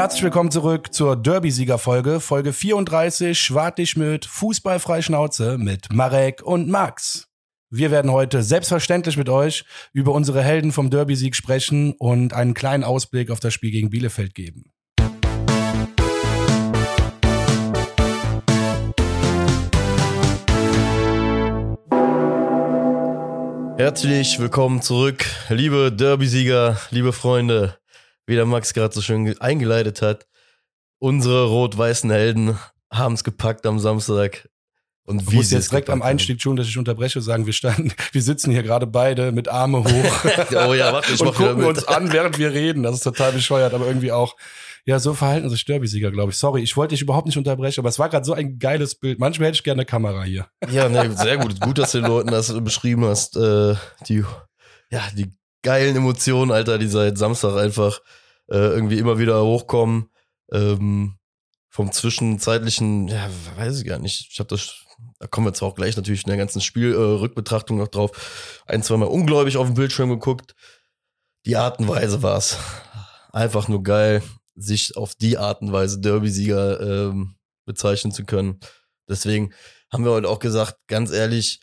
Herzlich willkommen zurück zur Derby-Sieger-Folge, Folge 34, Schwartig mit Fußballfrei mit Marek und Max. Wir werden heute selbstverständlich mit euch über unsere Helden vom Derby-Sieg sprechen und einen kleinen Ausblick auf das Spiel gegen Bielefeld geben. Herzlich willkommen zurück, liebe Derby-Sieger, liebe Freunde. Wie der Max gerade so schön eingeleitet hat, unsere rot-weißen Helden haben es gepackt am Samstag. Und wie muss jetzt direkt am Einstieg schon, dass ich unterbreche, sagen, wir standen, wir sitzen hier gerade beide mit Arme hoch. oh ja, warte, ich und gucken uns an, während wir reden. Das ist total bescheuert, aber irgendwie auch ja, so verhalten sich Derby-Sieger, glaube ich. Sorry, ich wollte dich überhaupt nicht unterbrechen, aber es war gerade so ein geiles Bild. Manchmal hätte ich gerne eine Kamera hier. Ja, ne, sehr gut. Gut, dass du den Leuten das beschrieben hast. Äh, die, ja, die geilen Emotionen, Alter, die seit Samstag einfach äh, irgendwie immer wieder hochkommen. Ähm, vom zwischenzeitlichen, ja, weiß ich gar nicht. Ich habe das, da kommen wir zwar auch gleich natürlich in der ganzen Spielrückbetrachtung äh, noch drauf, ein, zwei Mal ungläubig auf dem Bildschirm geguckt. Die Art und Weise war's. Einfach nur geil sich auf die Art und Weise Derby-Sieger ähm, bezeichnen zu können. Deswegen haben wir heute auch gesagt, ganz ehrlich,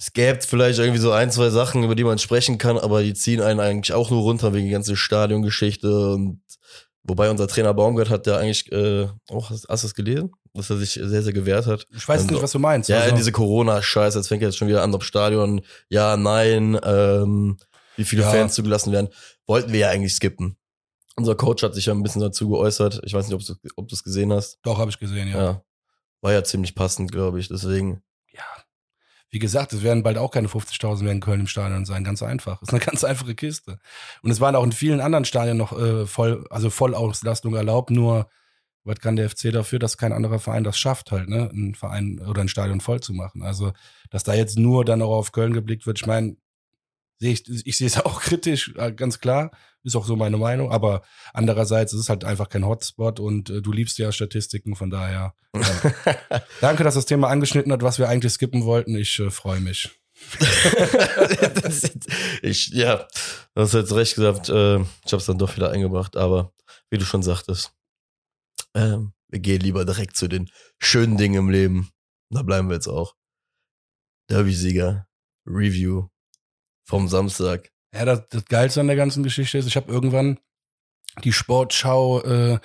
es gäbe vielleicht irgendwie so ein, zwei Sachen, über die man sprechen kann, aber die ziehen einen eigentlich auch nur runter wegen die ganze Stadiongeschichte und wobei unser Trainer Baumgart hat ja eigentlich äh, auch, hast, hast du es gelesen? Dass er sich sehr, sehr gewehrt hat. Ich weiß und, nicht, was du meinst. Ja, also. diese Corona-Scheiße, jetzt fängt jetzt schon wieder an, ob Stadion, ja, nein, ähm, wie viele ja. Fans zugelassen werden, wollten wir ja eigentlich skippen. Unser Coach hat sich ja ein bisschen dazu geäußert. Ich weiß nicht, ob du es gesehen hast. Doch, habe ich gesehen, ja. ja. War ja ziemlich passend, glaube ich. Deswegen. Wie gesagt, es werden bald auch keine 50.000 mehr in Köln im Stadion sein. Ganz einfach. Ist eine ganz einfache Kiste. Und es waren auch in vielen anderen Stadien noch äh, voll, also Vollauslastung erlaubt. Nur, was kann der FC dafür, dass kein anderer Verein das schafft, halt, ne? Ein Verein oder ein Stadion voll zu machen. Also, dass da jetzt nur dann auch auf Köln geblickt wird, ich meine, sehe ich, ich sehe es auch kritisch, äh, ganz klar. Ist auch so meine Meinung. Aber andererseits ist es halt einfach kein Hotspot und äh, du liebst ja Statistiken, von daher. Äh, danke, dass das Thema angeschnitten hat, was wir eigentlich skippen wollten. Ich äh, freue mich. ich, ja, du hast jetzt recht gesagt, äh, ich habe es dann doch wieder eingebracht, aber wie du schon sagtest, äh, wir gehen lieber direkt zu den schönen Dingen im Leben. Da bleiben wir jetzt auch. Derby-Sieger, Review vom Samstag. Ja, das, das Geilste an der ganzen Geschichte ist, ich habe irgendwann die Sportschau äh,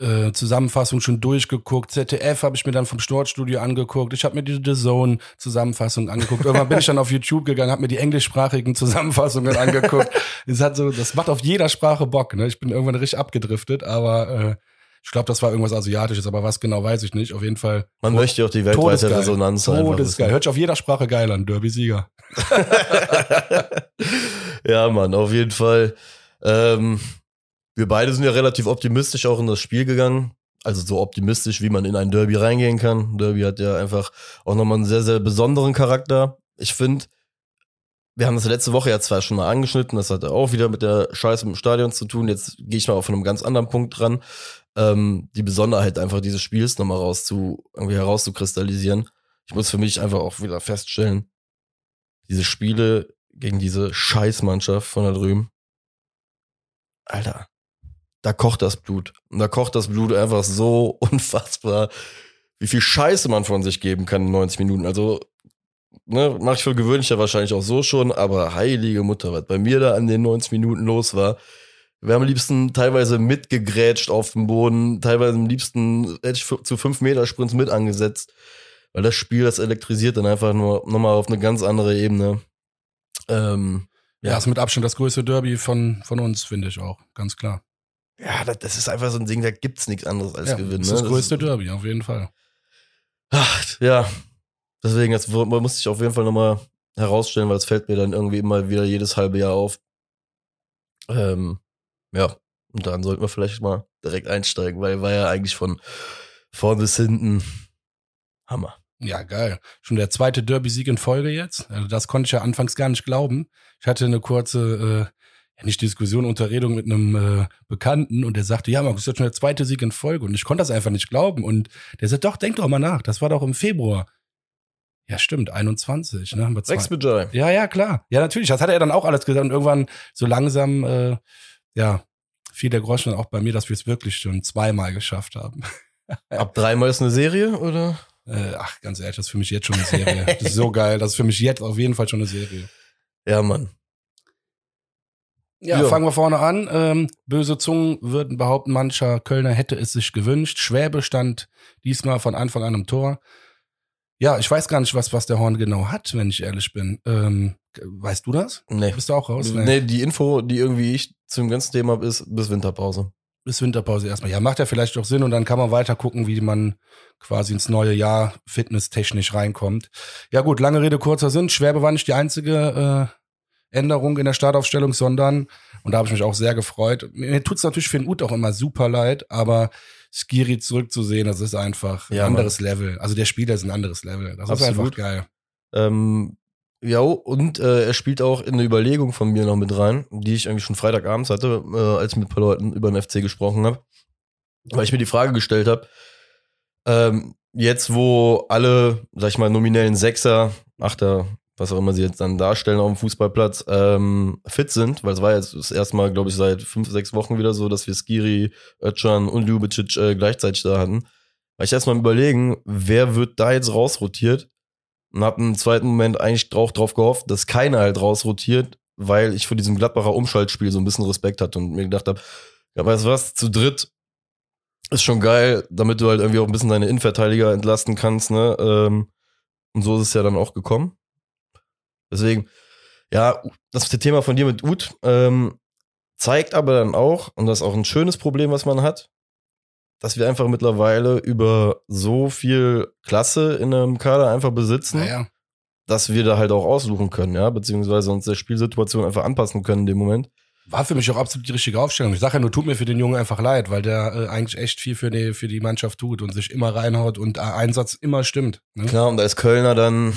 äh, Zusammenfassung schon durchgeguckt. ZDF habe ich mir dann vom Sportstudio angeguckt. Ich habe mir die The Zone Zusammenfassung angeguckt. Irgendwann bin ich dann auf YouTube gegangen, habe mir die englischsprachigen Zusammenfassungen angeguckt. Das hat so, das macht auf jeder Sprache Bock. Ne? Ich bin irgendwann richtig abgedriftet, aber äh, ich glaube, das war irgendwas Asiatisches, aber was genau weiß ich nicht. Auf jeden Fall. Man möchte auch die weltweite Resonanz haben. Todesgeil. Hört sich auf jeder Sprache geil an. Derby-Sieger. ja, Mann, auf jeden Fall. Ähm, wir beide sind ja relativ optimistisch auch in das Spiel gegangen. Also so optimistisch, wie man in ein Derby reingehen kann. Derby hat ja einfach auch nochmal einen sehr, sehr besonderen Charakter. Ich finde, wir haben das letzte Woche ja zwar schon mal angeschnitten, das hat auch wieder mit der Scheiße im Stadion zu tun. Jetzt gehe ich mal auf einem ganz anderen Punkt dran. Ähm, die Besonderheit einfach dieses Spiels nochmal raus zu, irgendwie herauszukristallisieren. Ich muss für mich einfach auch wieder feststellen, diese Spiele gegen diese Scheißmannschaft von da drüben. Alter, da kocht das Blut. Und da kocht das Blut einfach so unfassbar, wie viel Scheiße man von sich geben kann in 90 Minuten. Also, ne, mach ich für gewöhnlich ja wahrscheinlich auch so schon, aber heilige Mutter, was bei mir da an den 90 Minuten los war. Wir haben am liebsten teilweise mitgegrätscht auf dem Boden, teilweise am liebsten hätte ich zu 5 Meter Sprints mit angesetzt. Weil das Spiel, das elektrisiert dann einfach nur nochmal auf eine ganz andere Ebene. Ähm, ja. ja, ist mit Abstand das größte Derby von, von uns, finde ich auch, ganz klar. Ja, das, das, ist einfach so ein Ding, da gibt's nichts anderes als ja, gewinnen. Das ist das ne? größte das Derby, auf jeden Fall. Ach, ja, deswegen, das muss ich auf jeden Fall nochmal herausstellen, weil es fällt mir dann irgendwie immer wieder jedes halbe Jahr auf. Ähm, ja, und dann sollten wir vielleicht mal direkt einsteigen, weil war ja eigentlich von vorn bis hinten Hammer. Ja, geil. Schon der zweite Derby-Sieg in Folge jetzt. Also das konnte ich ja anfangs gar nicht glauben. Ich hatte eine kurze, äh, ja nicht Diskussion, Unterredung mit einem äh, Bekannten und der sagte, ja, Markus, das ist schon der zweite Sieg in Folge. Und ich konnte das einfach nicht glauben. Und der sagt, doch, denk doch mal nach. Das war doch im Februar. Ja, stimmt, 21, ne? Rex Bejai. Ja, ja, klar. Ja, natürlich. Das hat er dann auch alles gesagt. Und irgendwann so langsam, äh, ja, fiel der Groschen auch bei mir, dass wir es wirklich schon zweimal geschafft haben. Ab dreimal ist eine Serie, oder? Äh, ach, ganz ehrlich, das ist für mich jetzt schon eine Serie. Das ist so geil. Das ist für mich jetzt auf jeden Fall schon eine Serie. Ja, Mann. Ja, Ja. fangen wir vorne an. Ähm, böse Zungen würden behaupten, mancher Kölner hätte es sich gewünscht. Schwäbe stand diesmal von Anfang an im Tor. Ja, ich weiß gar nicht, was, was der Horn genau hat, wenn ich ehrlich bin. Ähm, weißt du das? Nee. Bist du auch raus? Nee. die Info, die irgendwie ich zum ganzen Thema habe, ist bis Winterpause. Bis Winterpause erstmal. Ja, macht ja vielleicht auch Sinn und dann kann man weiter gucken, wie man quasi ins neue Jahr fitnesstechnisch reinkommt. Ja gut, lange Rede, kurzer Sinn. Schwäbe war nicht die einzige äh, Änderung in der Startaufstellung, sondern, und da habe ich mich auch sehr gefreut, mir tut's natürlich für den Ut auch immer super leid, aber Skiri zurückzusehen, das ist einfach ein Ja, Mann. anderes Level. Also der Spieler ist ein anderes Level. Das ist Absolut. einfach geil. Ähm, ja, und äh, er spielt auch in eine Überlegung von mir noch mit rein, die ich eigentlich schon Freitagabends hatte, äh, als ich mit ein paar Leuten über den FC gesprochen habe. Weil ich mir die Frage gestellt habe, ähm, jetzt wo alle, sag ich mal, nominellen Sechser, Achter, was auch immer sie jetzt dann darstellen auf dem Fußballplatz, ähm, fit sind, weil es war jetzt das erste Mal, glaube ich, seit fünf, sechs Wochen wieder so, dass wir Skiri, Özcan und Ljubicic äh, gleichzeitig da hatten. War ich erstmal überlegen, wer wird da jetzt rausrotiert? Und hab im zweiten Moment eigentlich auch drauf gehofft, dass keiner halt rausrotiert, weil ich vor diesem Gladbacher Umschaltspiel so ein bisschen Respekt hatte und mir gedacht habe, ja, weißt du was, zu dritt ist schon geil, damit du halt irgendwie auch ein bisschen deine Innenverteidiger entlasten kannst, ne? Ähm, und so ist es ja dann auch gekommen. Deswegen, ja, das Thema von dir mit Ut ähm, zeigt aber dann auch, und das ist auch ein schönes Problem, was man hat, dass wir einfach mittlerweile über so viel Klasse in einem Kader einfach besitzen, Naja. dass wir da halt auch aussuchen können, ja, beziehungsweise uns der Spielsituation einfach anpassen können in dem Moment. War für mich auch absolut die richtige Aufstellung. Ich sage ja nur, tut mir für den Jungen einfach leid, weil der äh, eigentlich echt viel für die, für die Mannschaft tut und sich immer reinhaut und äh, Einsatz immer stimmt. Ne? Klar, und als Kölner dann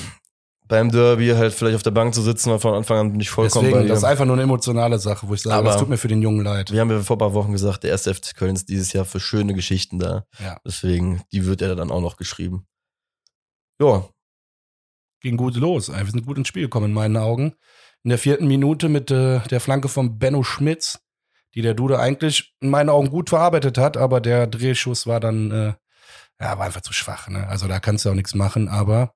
beim Derby halt vielleicht auf der Bank zu sitzen, war von Anfang an nicht vollkommen Deswegen, bei das ist einfach nur eine emotionale Sache, wo ich sage, Aber- das tut mir für den Jungen leid. Wir haben ja vor ein paar Wochen gesagt, der erste FC Köln ist dieses Jahr für schöne Geschichten da. Ja. Deswegen, die wird er dann auch noch geschrieben. Ja, Ging gut los. Wir sind gut ins Spiel gekommen in meinen Augen. In der vierten Minute mit äh, der Flanke von Benno Schmitz, die der Dude eigentlich in meinen Augen gut verarbeitet hat, aber der Drehschuss war dann, äh, ja, war einfach zu schwach. Ne? Also da kannst du auch nichts machen. Aber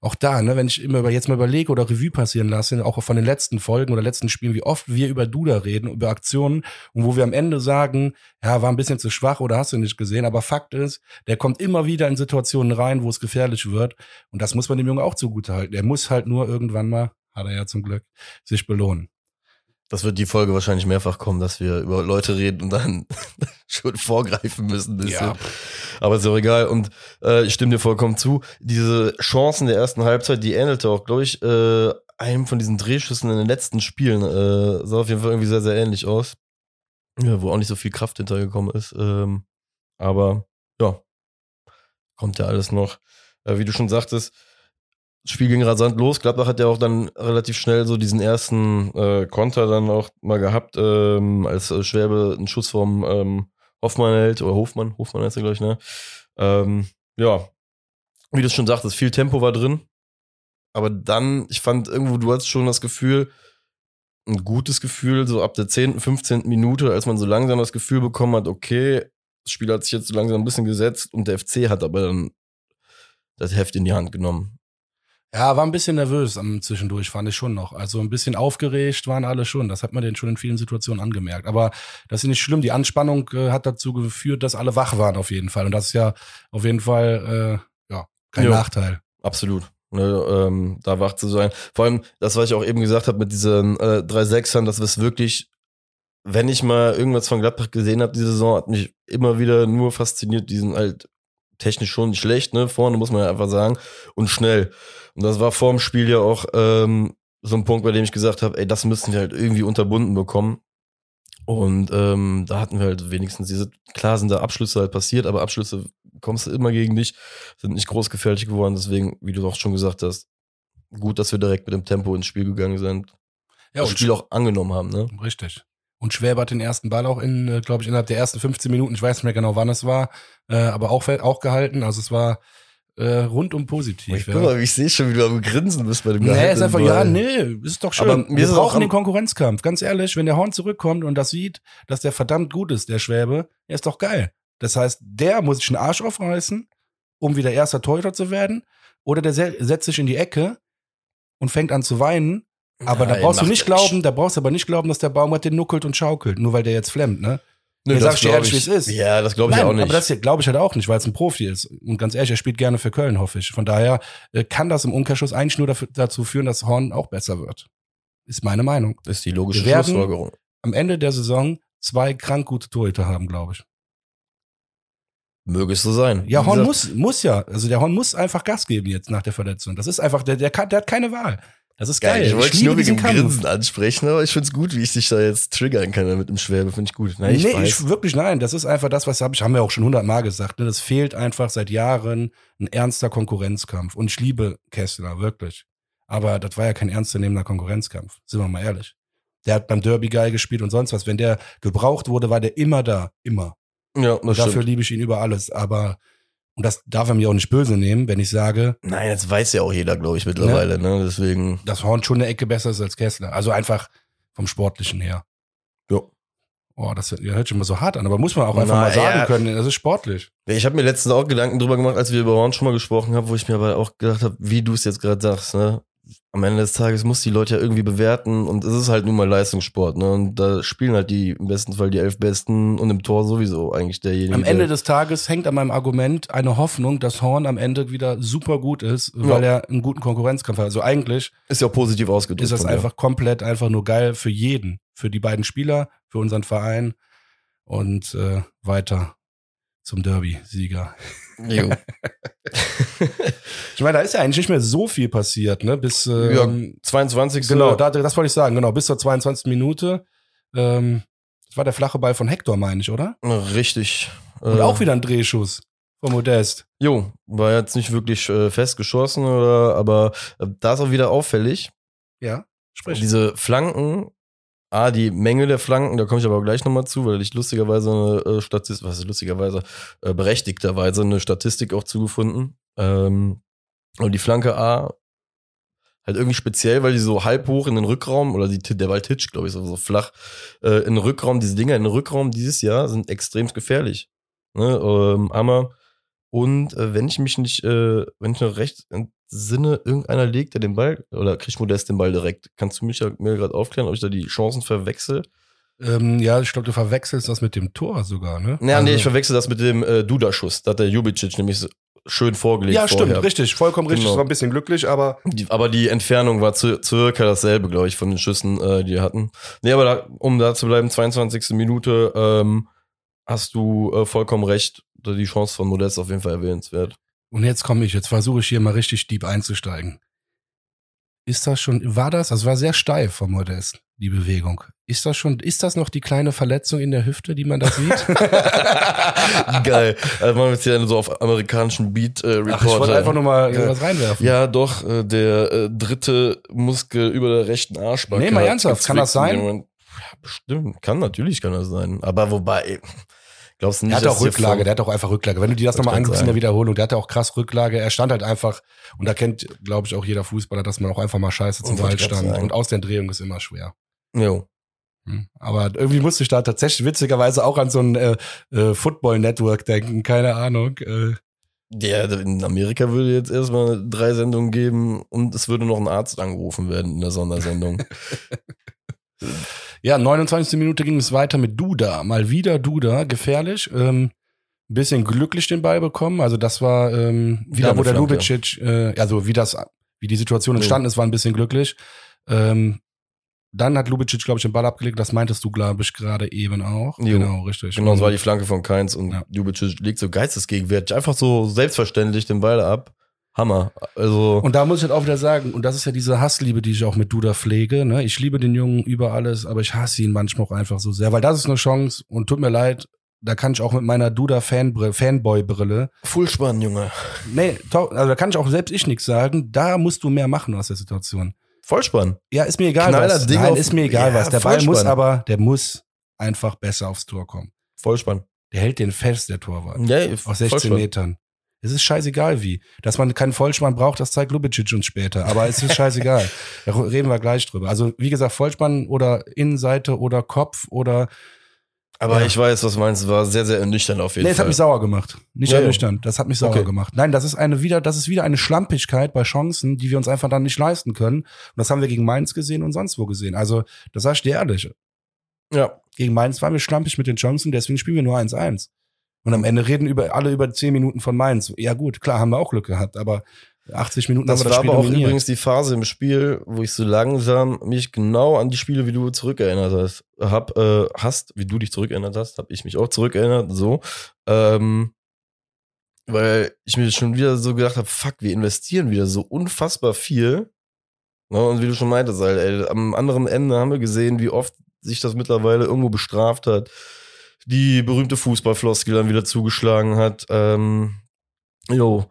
auch da, ne, wenn ich immer über, jetzt mal überlege oder Revue passieren lasse, auch von den letzten Folgen oder letzten Spielen, wie oft wir über Duda reden, über Aktionen und wo wir am Ende sagen, ja, war ein bisschen zu schwach oder hast du nicht gesehen. Aber Fakt ist, der kommt immer wieder in Situationen rein, wo es gefährlich wird. Und das muss man dem Jungen auch zugutehalten. Er muss halt nur irgendwann mal, hat er ja zum Glück, sich belohnen. Das wird die Folge wahrscheinlich mehrfach kommen, dass wir über Leute reden und dann schon vorgreifen müssen. Ja. Aber ist auch egal. Und äh, ich stimme dir vollkommen zu. Diese Chancen der ersten Halbzeit, die ähnelte auch, glaube ich, äh, einem von diesen Drehschüssen in den letzten Spielen. Äh, sah auf jeden Fall irgendwie sehr, sehr ähnlich aus. Ja, wo auch nicht so viel Kraft hintergekommen ist. Ähm, aber ja, kommt ja alles noch. Äh, wie du schon sagtest, das Spiel ging rasant los. Gladbach hat ja auch dann relativ schnell so diesen ersten äh, Konter dann auch mal gehabt, ähm, als äh, Schwäbe einen Schuss vom ähm, Hoffmann hält, oder Hofmann, Hofmann heißt er, glaube ich, ne? Ähm, ja, wie du schon sagtest, viel Tempo war drin. Aber dann, ich fand irgendwo, du hattest schon das Gefühl, ein gutes Gefühl, so ab der 10., 15. Minute, als man so langsam das Gefühl bekommen hat, okay, das Spiel hat sich jetzt so langsam ein bisschen gesetzt und der FC hat aber dann das Heft in die Hand genommen. Ja, war ein bisschen nervös am Zwischendurch, fand ich schon noch. Also ein bisschen aufgeregt waren alle schon. Das hat man denen schon in vielen Situationen angemerkt. Aber das ist nicht schlimm. Die Anspannung äh, hat dazu geführt, dass alle wach waren auf jeden Fall. Und das ist ja auf jeden Fall äh, ja kein Jo. Nachteil. Absolut. Ne, ähm, da wach zu sein. Vor allem, das, was ich auch eben gesagt habe mit diesen äh, drei Sechsern, das ist wirklich, wenn ich mal irgendwas von Gladbach gesehen habe, diese Saison, hat mich immer wieder nur fasziniert. Die sind halt technisch schon nicht schlecht, ne? Vorne muss man ja einfach sagen. Und schnell. Und das war vor dem Spiel ja auch ähm, so ein Punkt, bei dem ich gesagt habe, ey, das müssen wir halt irgendwie unterbunden bekommen. Und ähm, da hatten wir halt wenigstens diese, klar sind da Abschlüsse halt passiert, aber Abschlüsse kommst du immer gegen dich, sind nicht groß gefährlich geworden. Deswegen, wie du auch schon gesagt hast, gut, dass wir direkt mit dem Tempo ins Spiel gegangen sind. Ja, das Spiel auch angenommen haben, ne? Richtig. Und Schwäbe hat den ersten Ball auch in, äh, glaube ich, innerhalb der ersten 15 Minuten, ich weiß nicht mehr genau, wann es war, äh, aber auch, auch gehalten. Also es war äh, rundum positiv. Ich ja. guck mal, ich sehe schon, wie du am Grinsen bist bei dem Nee, Gehalt ist einfach, im ja, Ball. nee, ist doch schön. Aber Wir ist es auch brauchen den Konkurrenzkampf. Ganz ehrlich, wenn der Horn zurückkommt und das sieht, dass der verdammt gut ist, der Schwäbe, ja, ist doch geil. Das heißt, der muss sich einen Arsch aufreißen, um wieder erster Torhüter zu werden, oder der se- setzt sich in die Ecke und fängt an zu weinen. Aber da Nein, brauchst du nicht glauben, da brauchst du aber nicht glauben, dass der Baumgart den nuckelt und schaukelt, nur weil der jetzt flemmt, ne? Nö, Nee, das sag ich dir glaub ehrlich, wie es ist. Ja, das glaube ich Nein, auch nicht. Aber das glaube ich halt auch nicht, weil es ein Profi ist. Und ganz ehrlich, er spielt gerne für Köln, hoffe ich. Von daher äh, kann das im Umkehrschluss eigentlich nur dafür, dazu führen, dass Horn auch besser wird. Ist meine Meinung. ist die logische Wir werden- Schlussfolgerung. Am Ende der Saison zwei krank gute Torhüter haben, glaube ich. Möge es so sein. Ja, Horn muss, muss ja. Also der Horn muss einfach Gas geben jetzt nach der Verletzung. Das ist einfach, der, der, der hat keine Wahl. Das ist geil. Geil, ich wollte dich nur wegen dem. Grinsen ansprechen, aber ich find's gut, wie ich dich da jetzt triggern kann mit dem Schwäbe, finde ich gut. Nein, ich nee, ich wirklich nein. Das ist einfach das, was hab ich, haben wir auch schon hundertmal gesagt. Ne? Das fehlt einfach seit Jahren ein ernster Konkurrenzkampf. Und ich liebe Kessler, wirklich. Aber das war ja kein ernstzunehmender Konkurrenzkampf. Sind wir mal ehrlich. Der hat beim Derby geil gespielt und sonst was. Wenn der gebraucht wurde, war der immer da. Immer. ja, das Und dafür stimmt. liebe ich ihn über alles. Aber, und das darf er mir auch nicht böse nehmen, wenn ich sage, Nein, das weiß ja auch jeder, glaube ich, mittlerweile, ne? Deswegen. dass Horn schon eine Ecke besser ist als Kessler. Also einfach vom Sportlichen her. Ja. Oh, das hört sich immer so hart an, aber muss man auch einfach Na, mal sagen ja. können, das ist sportlich. Ich habe mir letztens auch Gedanken drüber gemacht, als wir über Horn schon mal gesprochen haben, wo ich mir aber auch gedacht habe, wie du es jetzt gerade sagst, ne? Am Ende des Tages muss die Leute ja irgendwie bewerten und es ist halt nun mal Leistungssport, ne? Und da spielen halt die im besten Fall die elf Besten und im Tor sowieso eigentlich derjenige. Am Ende des Tages hängt an meinem Argument eine Hoffnung, dass Horn am Ende wieder super gut ist, weil er einen guten Konkurrenzkampf hat. Also eigentlich ist ja positiv ausgedrückt. ist das einfach komplett einfach nur geil für jeden, für die beiden Spieler, für unseren Verein und äh, weiter zum Derby-Sieger. Jo. Ich meine, da ist ja eigentlich nicht mehr so viel passiert, ne? Bis äh, ja, 22. genau, da, das wollte ich sagen, genau, bis zur 22. Minute. Ähm, das war der flache Ball von Hector, meine ich, oder? Richtig. Und Äh, auch wieder ein Drehschuss von Modest. Jo, war jetzt nicht wirklich äh, fest geschossen, oder, aber äh, da ist auch wieder auffällig. Ja, sprich. Diese Flanken, A, die Menge der Flanken, da komme ich aber gleich nochmal zu, weil ich lustigerweise eine äh, Statistik, was ist lustigerweise, äh, berechtigterweise eine Statistik auch zugefunden. Ähm, und die Flanke A, halt irgendwie speziell, weil die so halb hoch in den Rückraum, oder die, der Ball titscht, glaube ich, so, so flach, äh, in den Rückraum, diese Dinger in den Rückraum dieses Jahr sind extrem gefährlich. Ne, ähm. Und äh, wenn ich mich nicht, äh, wenn ich noch recht entsinne, irgendeiner legt ja den Ball oder kriegt Modest den Ball direkt. Kannst du mich ja mir gerade aufklären, ob ich da die Chancen verwechsel? Ähm, ja, ich glaube, du verwechselst das mit dem Tor sogar, ne? Ja, Also- nee, ich verwechsel das mit dem äh, Duda-Schuss. Da hat der Jubicic nämlich so schön vorgelegt Ja, stimmt, vorher. richtig, vollkommen richtig. Genau. Es war ein bisschen glücklich, aber Die, aber die Entfernung war zu, circa dasselbe, glaube ich, von den Schüssen, äh, die wir hatten. Nee, aber da, um da zu bleiben, 22. Minute, ähm, hast du äh, vollkommen recht. Die Chance von Modest auf jeden Fall erwähnenswert. und jetzt komme ich, jetzt versuche ich hier mal richtig deep einzusteigen. Ist das schon, war das, das war sehr steif vom Modest, die Bewegung. Ist das schon, ist das noch die kleine Verletzung in der Hüfte, die man da sieht? Geil. Also machen wir jetzt hier so auf amerikanischen Beat äh, Ach, ich wollte einfach nur mal Ja. was reinwerfen. Ja, doch, äh, der äh, dritte Muskel über der rechten Arschbacke. Nee, mal ernsthaft, kann das sein? bestimmt. Kann, natürlich kann das sein. Aber wobei, glaubst du nicht, Der hat auch Rücklage, der hat auch einfach Rücklage. Wenn du dir das nochmal anguckst in der. Wiederholung, der hatte auch krass Rücklage. Er stand halt einfach, und da kennt, glaube ich, auch jeder Fußballer, dass man auch einfach mal scheiße zum Wollte Ball stand. sagen. Und aus der Drehung ist immer schwer. Jo. Hm. Aber irgendwie musste ich da tatsächlich witzigerweise auch an so ein äh, äh, Football-Network denken, keine Ahnung. Äh, Ja, in Amerika würde jetzt erstmal drei Sendungen geben und es würde noch ein Arzt angerufen werden in der Sondersendung. ja, 29. Minute ging es weiter mit Duda. Mal wieder Duda, gefährlich. Ähm, ein bisschen glücklich den Ball bekommen. Also das war ähm, Wieder wo der. Lubicic, äh, also wie das, wie die Situation entstanden ist, war ein bisschen glücklich. Ähm, dann hat Lubicic, glaube ich, den Ball abgelegt. Das meintest du, glaube ich, gerade eben auch. Jo. Genau, richtig. genau, das war die Flanke von Keins und Ja. Jubicic legt so geistesgegenwärtig einfach so selbstverständlich den Ball ab. Hammer. Also, Und da muss ich halt auch wieder sagen, und das ist ja diese Hassliebe, die ich auch mit Duda pflege. Ne? Ich liebe den Jungen über alles, aber ich hasse ihn manchmal auch einfach so sehr, weil das ist eine Chance und tut mir leid, da kann ich auch mit meiner Duda-Fanboy-Brille, full spannend, Junge. nee, also da kann ich auch selbst ich nichts sagen, da musst du mehr machen aus der Situation. Voll spannend. Ja, ist mir egal Knaller was. Ding Nein, auf- ist mir egal Ja, was. Der Ball muss aber, der muss einfach besser aufs Tor kommen. Voll spannend. Der hält den fest, der Torwart. Ja, Aus voll 16 spannend. Metern. Es ist scheißegal wie. Dass man keinen Vollspann braucht, das zeigt Lubicic uns später. Aber es ist scheißegal. da reden wir gleich drüber. Also, wie gesagt, Vollspann oder Innenseite oder Kopf oder Aber Ja. ich weiß, was meinst. War sehr, sehr ernüchternd auf jeden Nee, es hat Fall. mich sauer gemacht. Nicht ja. ernüchternd. Das hat mich sauer Okay. gemacht. Nein, das ist eine wieder, das ist wieder eine Schlampigkeit bei Chancen, die wir uns einfach dann nicht leisten können. Und das haben wir gegen Mainz gesehen und sonst wo gesehen. Also, das sag ich dir ehrlich. ja. Gegen Mainz waren wir schlampig mit den Chancen, deswegen spielen wir nur 1-1. Und am Ende reden über, alle über 10 Minuten von Mainz. Ja gut, klar, haben wir auch Glück gehabt, aber 80 Minuten Das haben wir war das Spiel aber auch dominiert. übrigens die Phase im Spiel, wo ich so langsam mich genau an die Spiele, wie du zurückerinnert hast, hab, äh, hast, wie du dich zurückerinnert hast, habe ich mich auch zurückerinnert, so. Ähm, weil ich mir schon wieder so gedacht habe, fuck, wir investieren wieder so unfassbar viel. Ne, und wie du schon meintest, halt, ey, am anderen Ende haben wir gesehen, wie oft sich das mittlerweile irgendwo bestraft hat. Die berühmte Fußballfloskel dann wieder zugeschlagen hat. Ähm, jo,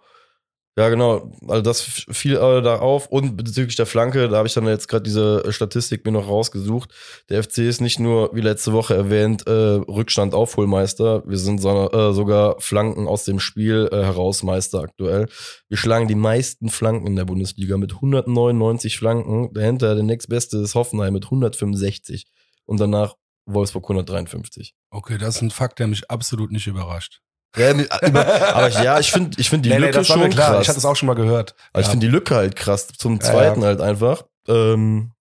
ja, genau. Also das fiel äh, da auf. Und bezüglich der Flanke, da habe ich dann jetzt gerade diese Statistik mir noch rausgesucht. Der FC ist nicht nur, wie letzte Woche erwähnt, äh, Rückstand Aufholmeister. Wir sind so, äh, sogar Flanken aus dem Spiel äh, Herausmeister aktuell. Wir schlagen die meisten Flanken in der Bundesliga mit 199 Flanken. Dahinter der nächstbeste ist Hoffenheim mit 165. Und danach Wolfsburg 153. Okay, das ist ein Fakt, der mich absolut nicht überrascht. Ja, nee, über- aber ich, ja, ich finde ich find die Nee, nee, Lücke mir schon klar. krass. Ich hatte es auch schon mal gehört. Aber ich Ja. finde die Lücke halt krass. Zum zweiten ja. halt einfach. Ähm,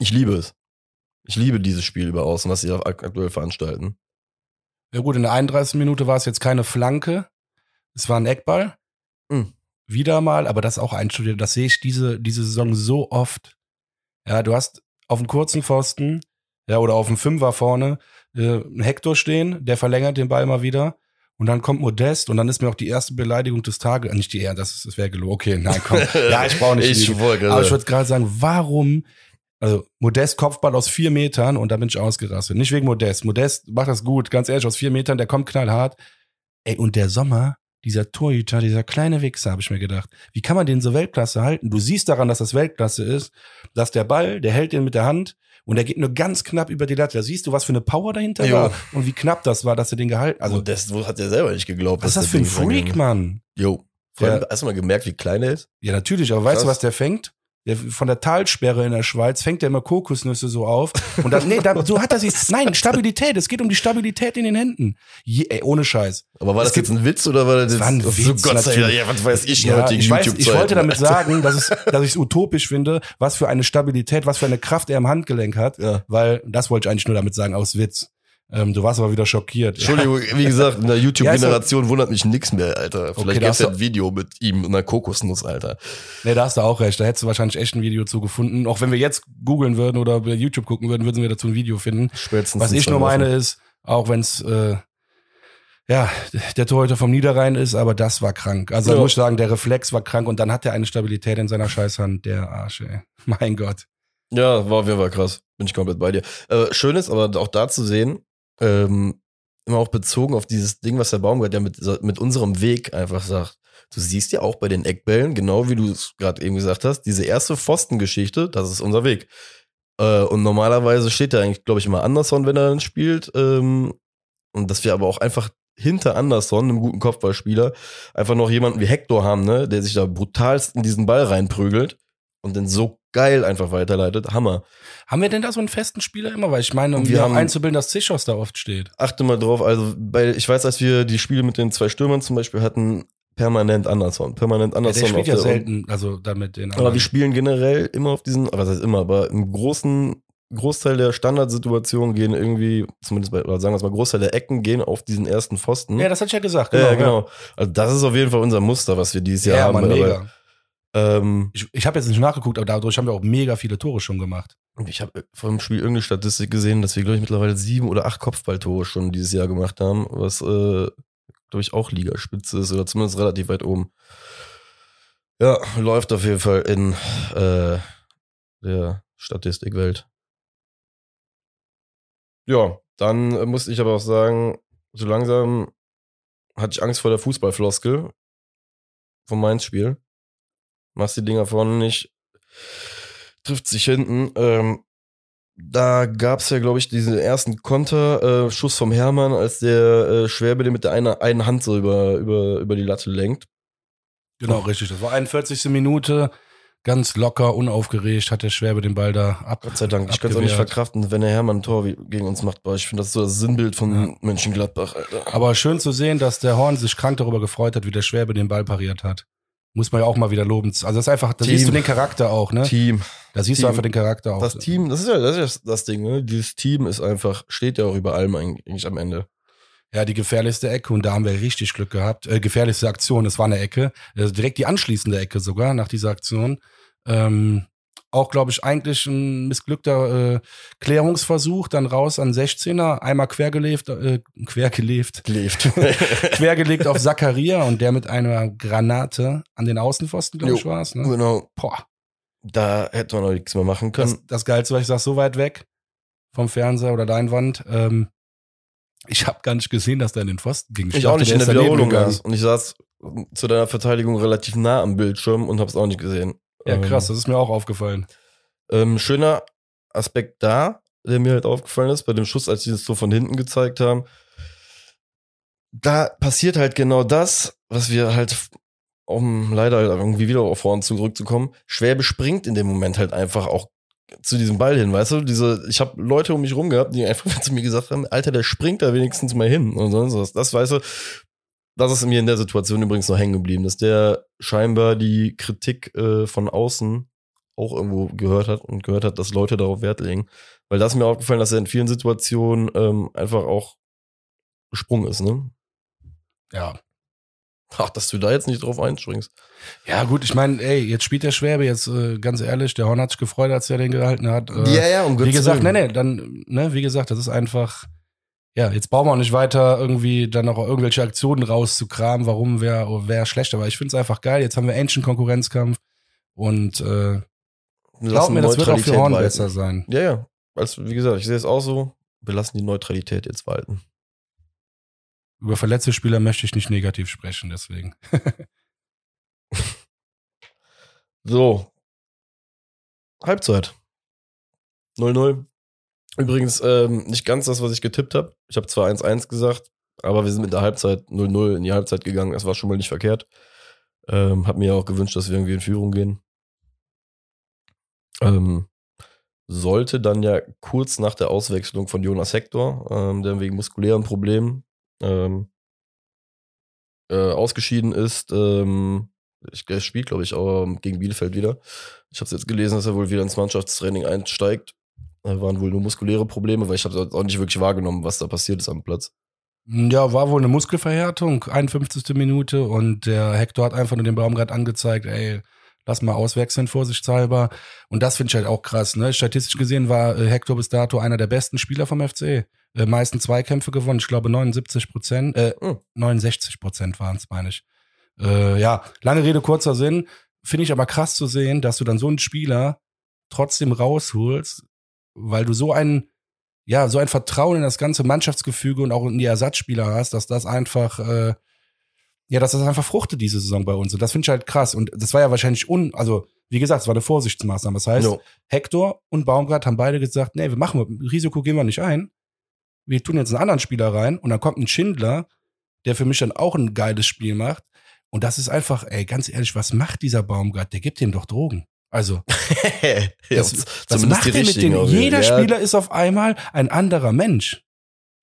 ich liebe es. Ich liebe dieses Spiel über außen, was sie ak- aktuell veranstalten. Ja gut, in der 31. Minute war es jetzt keine Flanke. Es war ein Eckball. Mhm. Wieder mal, aber das ist auch einstudiert. Das sehe ich diese, diese Saison so oft. Ja, du hast auf dem kurzen Pfosten, ja, oder auf dem Fünfer vorne, äh, einen Hector stehen, der verlängert den Ball mal wieder. Und dann kommt Modest und dann ist mir auch die erste Beleidigung des Tages, äh, nicht die eher, das, ist- das wäre gelogen. Okay, nein, komm. Ja, ich brauche nicht. Ich wollte aber ich würde gerade sagen, warum, also Modest Kopfball aus vier Metern und da bin ich ausgerastet. Nicht wegen Modest. Modest macht das gut, ganz ehrlich, aus vier Metern, der kommt knallhart. Ey, und der Sommer, dieser Torhüter, dieser kleine Wichser, habe ich mir gedacht. Wie kann man den so Weltklasse halten? Du siehst daran, dass das Weltklasse ist, dass der Ball, der hält den mit der Hand und der geht nur ganz knapp über die Latte. Da siehst du, was für eine Power dahinter Jo. war und wie knapp das war, dass er den gehalten also Also, das hat er selber nicht geglaubt. was ist das für ein Freak. Mann? Jo. Vor allem, Ja. hast du mal gemerkt, wie klein er ist? Ja, natürlich, aber weißt du, Krass. was der fängt? Der, von der Talsperre in der Schweiz fängt er immer Kokosnüsse so auf. Und dann, nee, da, so hat er sich. Nein, Stabilität. Es geht um die Stabilität in den Händen. Je, ey, ohne Scheiß. Aber war Es das jetzt ein Witz oder war das jetzt war ein so Witz, Gott sei Dank, ja, was weiß ich, Ja, heutigen ich, weiß, ich wollte damit sagen, dass, es, dass ich es utopisch finde, was für eine Stabilität, was für eine Kraft er im Handgelenk hat. Ja. Weil, das wollte ich eigentlich nur damit sagen, aus Witz. Ähm, du warst aber wieder schockiert. Entschuldigung, wie gesagt, in der Ja, YouTube-Generation wundert mich nix mehr, Alter. Vielleicht Okay, gibt's hast ja ein Video mit ihm und einer Kokosnuss, Alter. Nee, da hast du auch recht. Da hättest du wahrscheinlich echt ein Video zu gefunden. Auch wenn wir jetzt googeln würden oder bei YouTube gucken würden, würden wir dazu ein Video finden. Spätestens Was in ich nur meine ist, auch wenn es äh, ja der Torhüter vom Niederrhein ist, aber das war krank. Also Ja. muss ich sagen, der Reflex war krank und dann hat er eine Stabilität in seiner Scheißhand, der Arsch, ey. Mein Gott. Ja, war auf jeden Fall krass. Bin ich komplett bei dir. Äh, schön ist aber auch da zu sehen, ähm, immer auch bezogen auf dieses Ding, was der Baumgart ja mit, mit unserem Weg einfach sagt. Du siehst ja auch bei den Eckbällen, genau wie du es gerade eben gesagt hast, diese erste Pfostengeschichte, das ist unser Weg. Äh, und normalerweise steht da eigentlich, glaube ich, immer Anderson, wenn er dann spielt. Ähm, und dass wir aber auch einfach hinter Anderson, einem guten Kopfballspieler, einfach noch jemanden wie Hector haben, ne, der sich da brutalst in diesen Ball reinprügelt und den so geil einfach weiterleitet. Hammer. Haben wir denn da so einen festen Spieler immer? Weil ich meine, um wir haben- einzubilden, dass Zichos da oft steht. Achte mal drauf, also bei, ich weiß, als wir die Spiele mit den zwei Stürmern zum Beispiel hatten, permanent Anderson. Permanent Ja, Anderson. der spielt ja selten, also damit den Aber wir spielen generell immer auf diesen, aber das heißt immer, aber im großen Großteil der Standardsituationen gehen irgendwie, zumindest bei, oder sagen wir es mal, Großteil der Ecken gehen auf diesen ersten Pfosten. Ja, das hatte ich ja gesagt. ja, Genau, ja, genau. Also das ist auf jeden Fall unser Muster, was wir dieses Jahr Ja, haben. Mann, mega. Ähm, Ich, ich habe jetzt nicht nachgeguckt, aber dadurch haben wir auch mega viele Tore schon gemacht. ich habe vor dem Spiel irgendeine Statistik gesehen, dass wir, glaube ich, mittlerweile sieben oder acht Kopfballtore schon dieses Jahr gemacht haben, was, äh, glaube ich, auch Ligaspitze ist oder zumindest relativ weit oben. Ja, läuft auf jeden Fall in äh, der Statistikwelt. Ja, dann äh, musste ich aber auch sagen, so langsam hatte ich Angst vor der Fußballfloskel vom Mainz-Spiel. Machst die Dinger vorne nicht, trifft sich hinten. Ähm, da gab es ja, glaube ich, diesen ersten Konter, äh, Schuss vom Hermann, als der äh, Schwerbe den mit der einen, einen Hand so über, über, über die Latte lenkt. Genau, richtig. Das war 41. Minute. Ganz locker, unaufgeregt hat der Schwerbe den Ball da ab. Gott sei Dank. Ich kann es auch nicht verkraften, wenn der Hermann ein Tor wie- gegen uns macht. Boah, ich finde das so das Sinnbild von Ja. Mönchengladbach, Alter. Aber schön zu sehen, dass der Horn sich krank darüber gefreut hat, wie der Schwerbe den Ball pariert hat. Muss man ja auch mal wieder loben. Also das ist einfach, da Team. siehst du den Charakter auch, ne? Team. Da siehst Team. du einfach den Charakter auch. Das Team, das ist ja das, ist ja das Ding, ne? Dieses Team ist einfach, steht ja auch über allem eigentlich am Ende. Ja, die gefährlichste Ecke und da haben wir richtig Glück gehabt. Äh, gefährlichste Aktion, es war eine Ecke, äh, direkt die anschließende Ecke sogar nach dieser Aktion. Ähm, auch, glaube ich, eigentlich ein missglückter äh, Klärungsversuch, dann raus an 16er, einmal quergelebt, äh, quergelebt, Gelebt. quergelegt auf Zakaria und der mit einer Granate an den Außenpfosten, glaube ich, war es. Ne? genau. Boah, Da hätte man noch nichts mehr machen können. das, das Geilste, was ich sag, so weit weg vom Fernseher oder Leinwand. Ähm, ich habe gar nicht gesehen, dass der in den Pfosten ging. ich auch dachte, nicht in der Wiederholung. Und ich saß zu deiner Verteidigung relativ nah am Bildschirm und hab's auch nicht gesehen. Ja, Ähm, krass, das ist mir auch aufgefallen. Ähm, schöner Aspekt da, der mir halt aufgefallen ist, bei dem Schuss, als die das so von hinten gezeigt haben. Da passiert halt genau das, was wir halt, um leider halt irgendwie wieder auf vorn zurückzukommen, Schwäbe springt in dem Moment halt einfach auch zu diesem Ball hin, weißt du? Diese, ich habe Leute um mich rum gehabt, die einfach zu mir gesagt haben, Alter, der springt da wenigstens mal hin und sonst was. Das weißt du, das ist mir in der Situation übrigens noch hängen geblieben, dass der scheinbar die Kritik äh, von außen auch irgendwo gehört hat und gehört hat, dass Leute darauf Wert legen. Weil das ist mir aufgefallen, dass er in vielen Situationen ähm, einfach auch gesprungen ist, ne? Ja. Ach, dass du da jetzt nicht drauf einspringst. Ja, gut, ich meine, ey, jetzt spielt der Schwerbe, jetzt äh, ganz ehrlich, der Horn hat sich gefreut, als er den gehalten hat. Äh, ja, um wie gesagt, nee, nee, dann, ne, wie gesagt, das ist einfach, ja, jetzt brauchen wir auch nicht weiter irgendwie dann noch irgendwelche Aktionen rauszukramen, warum wer, wer schlechter war. Ich finde es einfach geil. Jetzt haben wir Ancient Konkurrenzkampf und äh, glaub mir, das wird auch für Horn walten. besser sein. Ja, ja. Also, wie gesagt, ich sehe es auch so. Wir lassen die Neutralität jetzt walten. Über verletzte Spieler möchte ich nicht negativ sprechen, deswegen. So. Halbzeit. 0-0. Übrigens, ähm, nicht ganz das, was ich getippt habe. Ich habe zwar 1-1 gesagt, aber wir sind mit der Halbzeit 0-0 in die Halbzeit gegangen. Das war schon mal nicht verkehrt. Ähm, hab mir ja auch gewünscht, dass wir irgendwie in Führung gehen. Ähm, sollte dann ja kurz nach der Auswechslung von Jonas Hector, ähm, der wegen muskulären Problemen ähm, äh, ausgeschieden ist, ähm, ich, der spielt, glaube ich, auch gegen Bielefeld wieder. Ich habe jetzt gelesen, dass er wohl wieder ins Mannschaftstraining einsteigt. Waren wohl nur muskuläre Probleme, weil ich habe auch nicht wirklich wahrgenommen, was da passiert ist am Platz. Ja, war wohl eine Muskelverhärtung, 51. Minute und der Hector hat einfach nur den Baumgart angezeigt, ey, lass mal auswechseln, vorsichtshalber. Und das finde ich halt auch krass, ne? Statistisch gesehen war äh, Hector bis dato einer der besten Spieler vom FC. Äh, meisten Zweikämpfe gewonnen, ich glaube 79 Prozent, äh, Hm. 69 Prozent waren es, meine ich. Äh, ja, lange Rede, kurzer Sinn. Finde ich aber krass zu sehen, dass du dann so einen Spieler trotzdem rausholst, weil du so ein, ja, so ein Vertrauen in das ganze Mannschaftsgefüge und auch in die Ersatzspieler hast, dass das einfach, äh, ja, dass das einfach fruchtet diese Saison bei uns. Und das finde ich halt krass. Und das war ja wahrscheinlich un, also wie gesagt, es war eine Vorsichtsmaßnahme. Das heißt, No. Hector und Baumgart haben beide gesagt, nee, wir machen, Risiko gehen wir nicht ein. Wir tun jetzt einen anderen Spieler rein und dann kommt ein Schindler, der für mich dann auch ein geiles Spiel macht. Und das ist einfach, ey, ganz ehrlich, was macht dieser Baumgart? Der gibt dem doch Drogen. Also, ja, Das- was macht der mit denen? jeden Jeder. Ja, Spieler ist auf einmal ein anderer Mensch.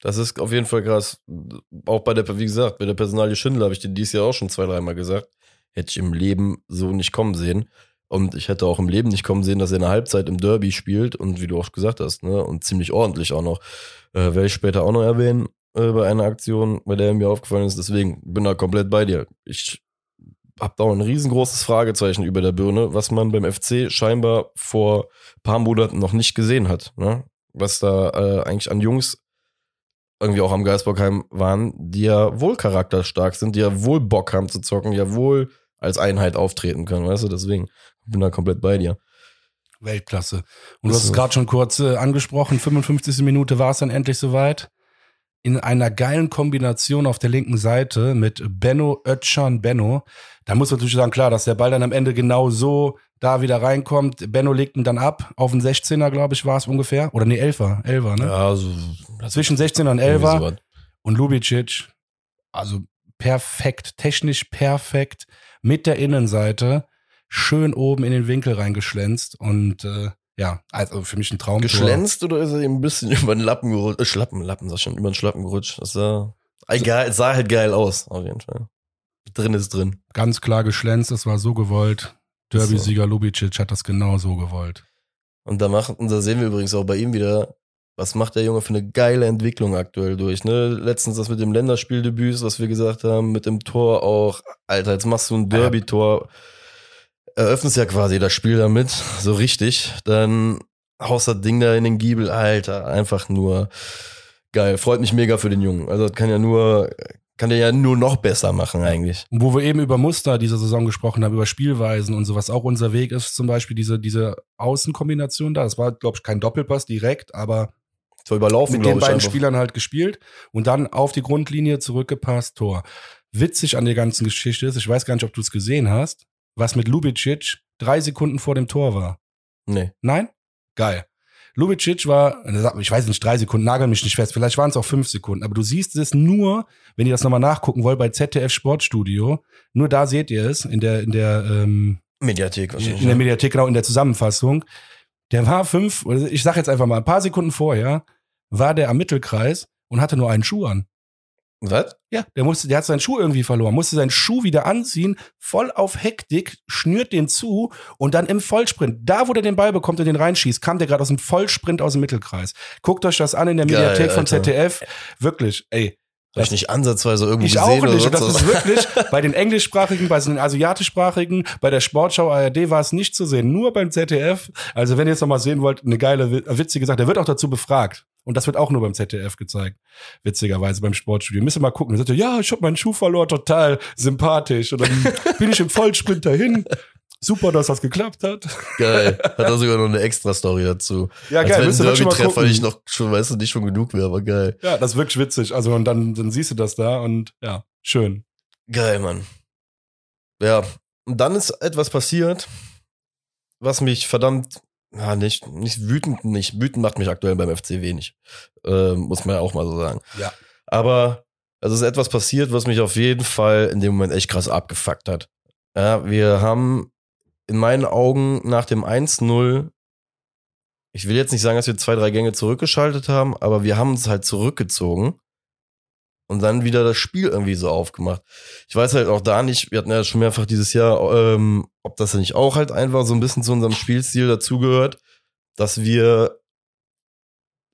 Das ist auf jeden Fall krass. Auch bei der, wie gesagt, bei der Personalie Schindler habe ich dir dieses Jahr auch schon zwei, dreimal gesagt. Hätte ich im Leben so nicht kommen sehen. Und ich hätte auch im Leben nicht kommen sehen, dass er eine Halbzeit im Derby spielt und wie du auch gesagt hast, ne, und ziemlich ordentlich auch noch. Äh, Werde ich später auch noch erwähnen äh, bei einer Aktion, bei der mir aufgefallen ist. Deswegen bin da komplett bei dir. Ich habe da auch ein riesengroßes Fragezeichen über der Birne, was man beim FC scheinbar vor paar Monaten noch nicht gesehen hat. Ne? Was da äh, eigentlich an Jungs irgendwie auch am Geisbockheim waren, die ja wohl charakterstark sind, die ja wohl Bock haben zu zocken, die ja wohl als Einheit auftreten können, weißt du? Deswegen bin da komplett bei dir. Weltklasse. Und du hast es ist- gerade schon kurz äh, angesprochen, 55. Minute war es dann endlich soweit. In einer geilen Kombination auf der linken Seite mit Benno Ötchan Benno. Da muss man natürlich sagen, klar, dass der Ball dann am Ende genau so da wieder reinkommt. Benno legt ihn dann ab auf den 16er, glaube ich, war es ungefähr. Oder nee, 11er, 11er, ne? Ja, so. Zwischen 16er und irgendwie 11er. sowas. Und Lubicic, also perfekt, technisch perfekt, mit der Innenseite, schön oben in den Winkel reingeschlänzt und äh, ja, also für mich ein Traumtor. Geschlänzt oder ist er ihm ein bisschen über den Lappen gerutscht? Äh, Schlappen, Lappen, sag ich schon, über den Schlappen gerutscht. Das sah, egal, es sah halt geil aus, auf jeden Fall. Drin ist drin. Ganz klar geschlänzt, es war so gewollt. Derby-Sieger Lubicic hat das genau so gewollt. Und da macht, und da sehen wir übrigens auch bei ihm wieder, was macht der Junge für eine geile Entwicklung aktuell durch, ne? Letztens das mit dem Länderspieldebüt, was wir gesagt haben, mit dem Tor auch. Alter, jetzt machst du ein Derby-Tor. Eröffnest ja quasi das Spiel damit, so richtig. Dann haust das Ding da in den Giebel, Alter, einfach nur geil. Freut mich mega für den Jungen. Also das kann ja nur, kann der ja nur noch besser machen eigentlich. Wo wir eben über Muster dieser Saison gesprochen haben, über Spielweisen und so, was auch unser Weg ist, zum Beispiel diese, diese Außenkombination da. Das war, glaube ich, kein Doppelpass direkt, aber So überlaufen, mit den beiden einfach. Spielern halt gespielt und dann auf die Grundlinie zurückgepasst, Tor. Witzig an der ganzen Geschichte ist, ich weiß gar nicht, ob du es gesehen hast, was mit Lubicic drei Sekunden vor dem Tor war. Nee. Nein? Geil. Lubicic war, ich weiß nicht, drei Sekunden, nagel mich nicht fest, vielleicht waren es auch fünf Sekunden, aber du siehst es nur, wenn ihr das nochmal nachgucken wollt, bei ZDF Sportstudio, nur da seht ihr es, in der, in der, ähm, Mediathek wahrscheinlich. in der Mediathek, genau, in der Zusammenfassung. Der war fünf, ich sag jetzt einfach mal, ein paar Sekunden vorher, war der am Mittelkreis und hatte nur einen Schuh an. Was? Ja, der musste, der hat seinen Schuh irgendwie verloren, musste seinen Schuh wieder anziehen, voll auf Hektik, schnürt den zu und dann im Vollsprint, da wo der den Ball bekommt und den reinschießt, kam der gerade aus dem Vollsprint aus dem Mittelkreis. Guckt euch das an in der Geil, Mediathek von Alter. ZDF. Wirklich, ey. Hab ich nicht ansatzweise irgendwo Ich gesehen auch nicht. Und das ist wirklich bei den englischsprachigen, bei den asiatischsprachigen, bei der Sportschau ARD war es nicht zu sehen. Nur beim ZDF. Also wenn ihr jetzt noch mal sehen wollt, eine geile, wi- witzige Sache. Der wird auch dazu befragt. Und das wird auch nur beim ZDF gezeigt. Witzigerweise beim Sportstudio. Müsst ihr mal gucken. Er sagt, ja, ich hab meinen Schuh verloren, total sympathisch. Und dann bin ich im Vollsprint dahin. Super, dass das geklappt hat. Geil. Hat er sogar noch eine extra Story dazu. Ja, Als geil. wenn Müsst ein Derby-Treffer nicht noch schon, weißt du, nicht schon genug wäre, aber geil. Ja, das ist wirklich witzig. Also und dann, dann siehst du das da und ja, schön. Geil, Mann. Ja, und dann ist etwas passiert, was mich verdammt, ja, nicht, nicht wütend, nicht wütend macht mich aktuell beim FC wenig. Ähm, muss man ja auch mal so sagen. Ja. Aber es ist etwas passiert, was mich auf jeden Fall in dem Moment echt krass abgefuckt hat. Ja, wir haben in meinen Augen nach dem 1-0, ich will jetzt nicht sagen, dass wir zwei, drei Gänge zurückgeschaltet haben, aber wir haben uns halt zurückgezogen und dann wieder das Spiel irgendwie so aufgemacht. Ich weiß halt auch da nicht, wir hatten ja schon mehrfach dieses Jahr, ähm, ob das nicht auch halt einfach so ein bisschen zu unserem Spielstil dazugehört, dass wir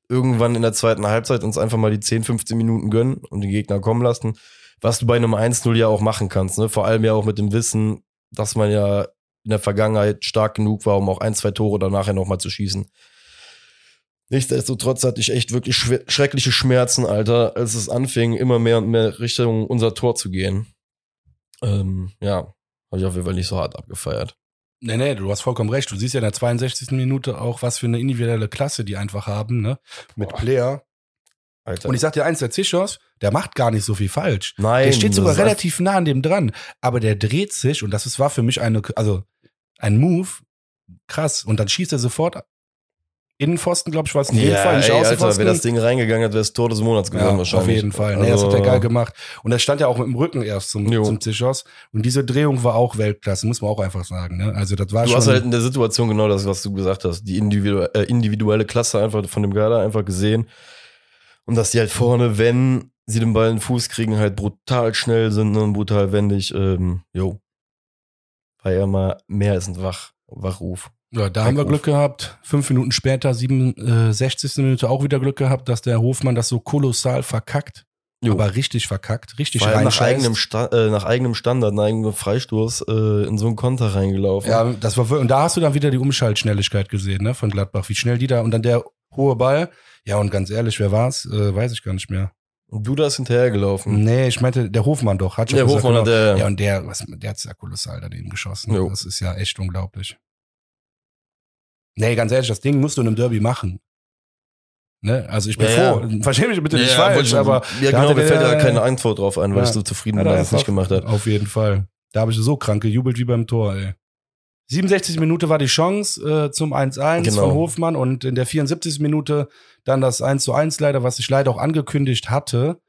irgendwann in der zweiten Halbzeit uns einfach mal die 10, 15 Minuten gönnen und den Gegner kommen lassen, was du bei einem 1-0 ja auch machen kannst, ne? Vor allem ja auch mit dem Wissen, dass man ja in der Vergangenheit stark genug war, um auch ein, zwei Tore danach ja nochmal zu schießen. Nichtsdestotrotz hatte ich echt wirklich schreckliche Schmerzen, Alter, als es anfing, immer mehr und mehr Richtung unser Tor zu gehen. Ähm, ja, habe ich auf jeden Fall nicht so hart abgefeiert. Nee, nee, du hast vollkommen recht. Du siehst ja in der 62. Minute auch, was für eine individuelle Klasse die einfach haben, ne? Mit Boah. Player. Alter. Und ich sag dir eins, der Zischos, der macht gar nicht so viel falsch. Nein, Der steht sogar relativ nah an dem dran. Aber der dreht sich und das ist, war für mich eine, also ein Move, krass. Und dann schießt er sofort Innenphosten, glaube ich, war es in jedem Ja, Fall, nicht ey, Alter, wenn das Ding reingegangen hat, wäre es Tor des Monats geworden ja, wahrscheinlich. auf jeden Fall. Nee, das Also, hat er geil gemacht. Und er stand ja auch mit dem Rücken erst zum, Jo. zum Zischos. Und diese Drehung war auch Weltklasse, muss man auch einfach sagen. Ne? Also das war Du schon. hast halt in der Situation genau das, was du gesagt hast. Die individu äh, individuelle Klasse einfach von dem Garda einfach gesehen. Und dass die halt vorne, wenn sie den Ball in den Fuß kriegen, halt brutal schnell sind ne, und brutal wendig. Ähm, jo. War ja mal mehr als ein Wach, Wachruf. Ja, da haben wir. Glück gehabt. Fünf Minuten später, 67. Minute auch wieder Glück gehabt, dass der Hofmann das so kolossal verkackt. Jo. Aber richtig verkackt, richtig Vor allem nach eigenem, Sta äh, nach eigenem Standard, nach eigenem Freistoß äh, in so einen Konter reingelaufen. Ja, das war und da hast du dann wieder die Umschaltschnelligkeit gesehen, ne, von Gladbach, wie schnell die da und dann der hohe Ball. Ja, und ganz ehrlich, wer war's? Äh, weiß ich gar nicht mehr. Und du da ist hinterhergelaufen. Nee, ich meinte, der Hofmann doch. Hat schon Der gesagt, Hofmann hat genau. der- Ja, und der, was, der hat's ja kolossal daneben geschossen. Jo. Das ist ja echt unglaublich. Nee, ganz ehrlich, das Ding musst du in einem Derby machen. Ne? Also ich bin Ja, froh. Versteh mich bitte nicht ja, falsch, wollte schon- aber ja, da genau, mir fällt ja keine Antwort drauf ein, weil Ja. ich so zufrieden bin, dass es nicht gemacht hat. Auf jeden Fall. Da habe ich so krank gejubelt wie beim Tor, ey. 67. Minute war die Chance äh, zum 1-1 Genau. von Hofmann und in der 74. Minute dann das 1-1 leider, was ich leider auch angekündigt hatte.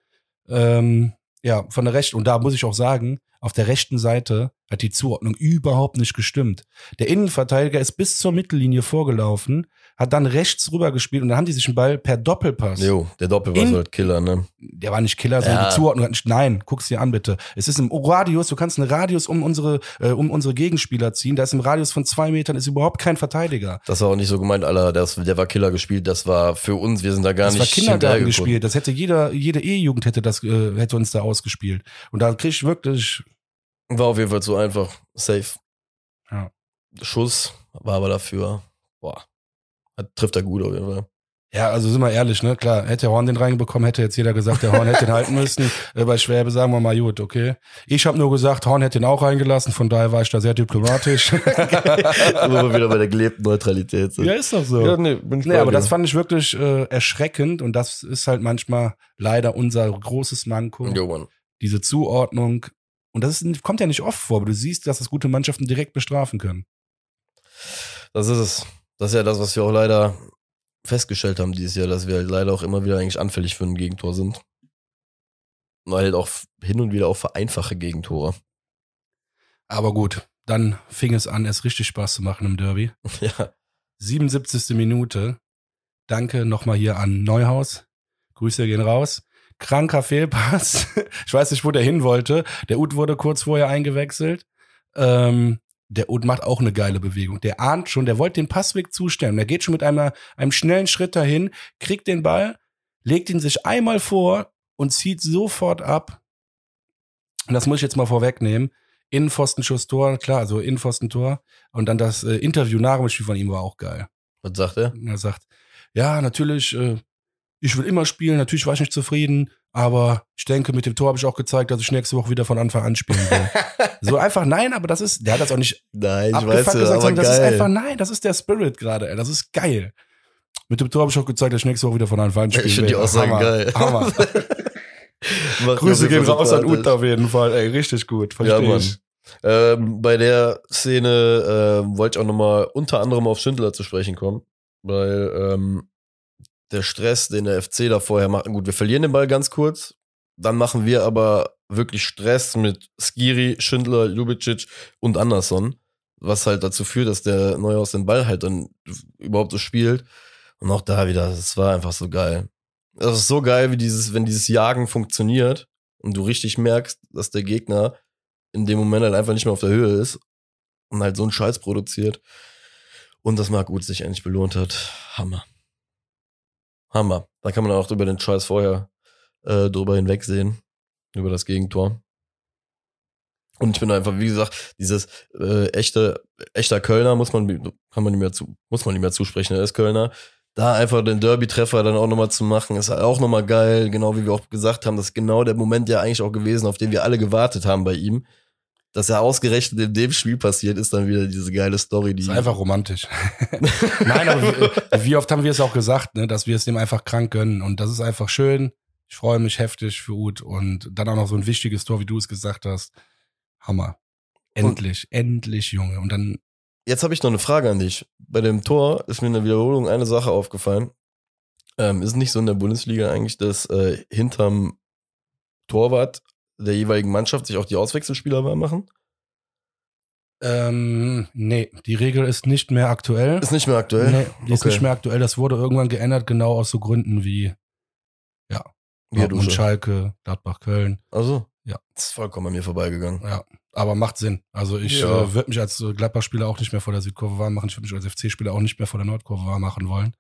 Ähm, ja, von der rechten. Und da muss ich auch sagen, auf der rechten Seite hat die Zuordnung überhaupt nicht gestimmt. Der Innenverteidiger ist bis zur Mittellinie vorgelaufen, hat dann rechts rüber gespielt und dann haben die sich einen Ball per Doppelpass Jo, der Doppelpass In- war halt Killer, ne? der war nicht Killer, sondern Ja. die Zuordnung hat nicht. Nein, guck's dir an, bitte. Es ist im Radius, du kannst einen Radius um unsere, äh, um unsere Gegenspieler ziehen. Da ist im Radius von zwei Metern ist überhaupt kein Verteidiger. Das war auch nicht so gemeint, Alter, das, der war Killer gespielt, das war für uns, wir sind da gar das war nicht Kindergarten hinterhergekommen. gespielt. Das hätte jeder, jede E-Jugend hätte das, äh, hätte uns da ausgespielt. Und da krieg ich wirklich, War auf jeden Fall so einfach. Safe. Ja. Schuss war aber dafür, boah, hat, trifft er gut auf jeden Fall. ja, also sind wir ehrlich, ne? Klar, hätte der Horn den reinbekommen, hätte jetzt jeder gesagt, der Horn hätte den halten müssen. Äh, bei Schwäbe sagen wir mal gut, okay. Ich habe nur gesagt, Horn hätte den auch reingelassen, von daher war ich da sehr diplomatisch. Wo wir wieder bei der gelebten Neutralität sind. ja, ist doch so. Ja, nee, bin ich Nee, aber dir. das fand ich wirklich äh, erschreckend und das ist halt manchmal leider unser großes Manko. Diese Zuordnung. Und das ist, kommt ja nicht oft vor, aber du siehst, dass das gute Mannschaften direkt bestrafen können. Das ist es. Das ist ja das, was wir auch leider festgestellt haben dieses Jahr, dass wir halt leider auch immer wieder eigentlich anfällig für ein Gegentor sind. Weil halt auch hin und wieder auch für einfache Gegentore. Aber gut, dann fing es an, es richtig Spaß zu machen im Derby. ja. 77. Minute. Danke nochmal hier an Neuhaus. Grüße gehen raus. Kranker Fehlpass. Ich weiß nicht, wo der hin wollte. Der Ud wurde kurz vorher eingewechselt. Ähm, der Ud macht auch eine geile Bewegung. Der ahnt schon, der wollte den Passweg zustellen. Der geht schon mit einer, einem schnellen Schritt dahin, kriegt den Ball, legt ihn sich einmal vor und zieht sofort ab. Und das muss ich jetzt mal vorwegnehmen. Innenpfostenschuss Tor, klar, also Innenpfostentor. Und dann das äh, Interview nach dem Spiel von ihm war auch geil. Was sagt er? Er sagt, ja, natürlich, äh, ich will immer spielen, natürlich war ich nicht zufrieden, aber ich denke, mit dem Tor habe ich auch gezeigt, dass ich nächste Woche wieder von Anfang an spielen will. so einfach, nein, aber das ist, der hat das auch nicht Nein, ich weiß ja, gesagt, aber sondern das ist geil. einfach, nein, das ist der Spirit gerade, ey, das ist geil. Mit dem Tor habe ich auch gezeigt, dass ich nächste Woche wieder von Anfang an spielen ich finde die will. Aussage Hammer, geil. Hammer. Grüße gehen raus an. Uta auf jeden Fall, ey, richtig gut, Ja, verstehe Mann. ich. Ähm, bei der Szene ähm, wollte ich auch nochmal unter anderem auf Schindler zu sprechen kommen, weil ähm, der Stress, den der FC da vorher macht, gut, wir verlieren den Ball ganz kurz, dann machen wir aber wirklich Stress mit Skiri, Schindler, Ljubicic und Anderson, was halt dazu führt, dass der Neuhaus den Ball halt dann überhaupt so spielt. Und auch da wieder, das war einfach so geil. Das ist so geil, wie dieses, wenn dieses Jagen funktioniert und du richtig merkst, dass der Gegner in dem Moment halt einfach nicht mehr auf der Höhe ist und halt so einen Scheiß produziert. Und dass Marc Uth sich endlich belohnt hat. Hammer. Hammer. Da kann man auch über den Scheiß vorher äh, drüber hinwegsehen. Über das Gegentor. Und ich bin einfach, wie gesagt, dieses äh, echte, echter Kölner muss man, kann man nicht mehr zu, muss man nicht mehr zusprechen, er ist Kölner. Da einfach den Derby-Treffer dann auch nochmal zu machen, ist halt auch nochmal geil, genau wie wir auch gesagt haben, das ist genau der Moment ja eigentlich auch gewesen, auf den wir alle gewartet haben bei ihm. Dass er ausgerechnet in dem Spiel passiert, ist dann wieder diese geile Story, die. ist einfach romantisch. Nein, aber wie, wie oft haben wir es auch gesagt, ne, dass wir es dem einfach krank gönnen. Und das ist einfach schön. Ich freue mich heftig für Uth. Und dann auch noch so ein wichtiges Tor, wie du es gesagt hast. Hammer. Endlich, endlich, Junge. Und dann, Jetzt habe ich noch eine Frage an dich. Bei dem Tor ist mir in der Wiederholung eine Sache aufgefallen. Ähm, ist nicht so in der Bundesliga eigentlich, dass äh, hinterm Torwart der jeweiligen Mannschaft sich auch die Auswechselspieler machen? ähm, nee, die Regel ist nicht mehr aktuell. Ist nicht mehr aktuell. Nee, die ist Okay. nicht mehr aktuell. Das wurde irgendwann geändert, genau aus so Gründen wie, ja. Dortmund, Schalke, Gladbach, Köln. Also? Ja. Ist vollkommen an mir vorbeigegangen. Ja, aber macht Sinn. Also ich Ja. äh, würde mich als äh, Gladbach-Spieler auch nicht mehr vor der Südkurve warm machen. Ich würde mich als FC-Spieler auch nicht mehr vor der Nordkurve warm machen wollen.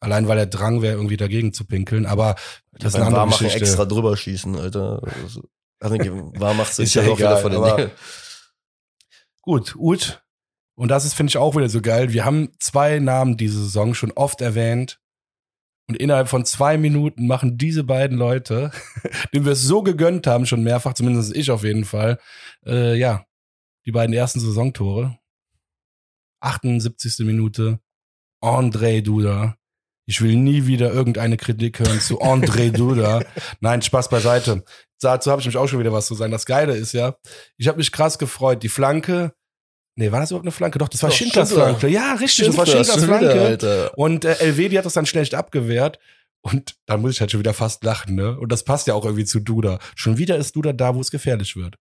Allein weil der Drang wäre, irgendwie dagegen zu pinkeln. Aber das ist eine andere Geschichte. extra drüber schießen, Alter. Also, also wahr macht's Ist sich ja ja auch wieder egal, vor den aber- Nägeln. Gut, Ut. Und das ist, finde ich, auch wieder so geil. Wir haben zwei Namen diese Saison schon oft erwähnt. Und innerhalb von zwei Minuten machen diese beiden Leute, denen wir es so gegönnt haben, schon mehrfach, zumindest ich auf jeden Fall, äh, ja, die beiden ersten Saisontore. 78. Minute. André Duda. Ich will nie wieder irgendeine Kritik hören zu André Duda. Nein, Spaß beiseite. Dazu habe ich mich auch schon wieder was zu sagen. Das Geile ist ja, ich habe mich krass gefreut. Die Flanke, nee, war das überhaupt eine Flanke? Doch, das war Doch, Schindlers Schindler. Flanke. Ja, richtig, das war Schindler, Schindlers Flanke. Alter. Und äh, Elvedi hat das dann schlecht abgewehrt. Und dann muss ich halt schon wieder fast lachen, ne? Und das passt ja auch irgendwie zu Duda. Schon wieder ist Duda da, wo es gefährlich wird.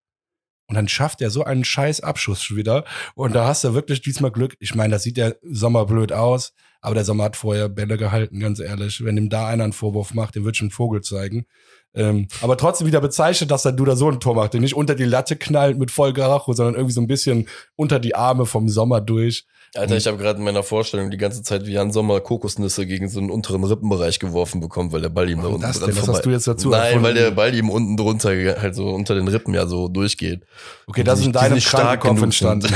Und dann schafft er so einen scheiß Abschuss schon wieder. Und da hast du wirklich diesmal Glück. Ich meine, das sieht der Sommer blöd aus, aber der Sommer hat vorher Bälle gehalten, ganz ehrlich. Wenn ihm da einer einen Vorwurf macht, dem wird schon einen Vogel zeigen. Ähm, aber trotzdem wieder bezeichnet, dass der Duda so ein Tor macht, der nicht unter die Latte knallt mit Vollgaracho, sondern irgendwie so ein bisschen unter die Arme vom Sommer durch. Alter, ich habe gerade in meiner Vorstellung die ganze Zeit wie Jan Sommer Kokosnüsse gegen so einen unteren Rippenbereich geworfen bekommen, weil der Ball ihm da unten das dran denn? Was hast du jetzt dazu Nein, erfunden? weil der Ball ihm unten drunter, halt so unter den Rippen ja so durchgeht. Okay, das ist in deinem Krankenkopf entstanden.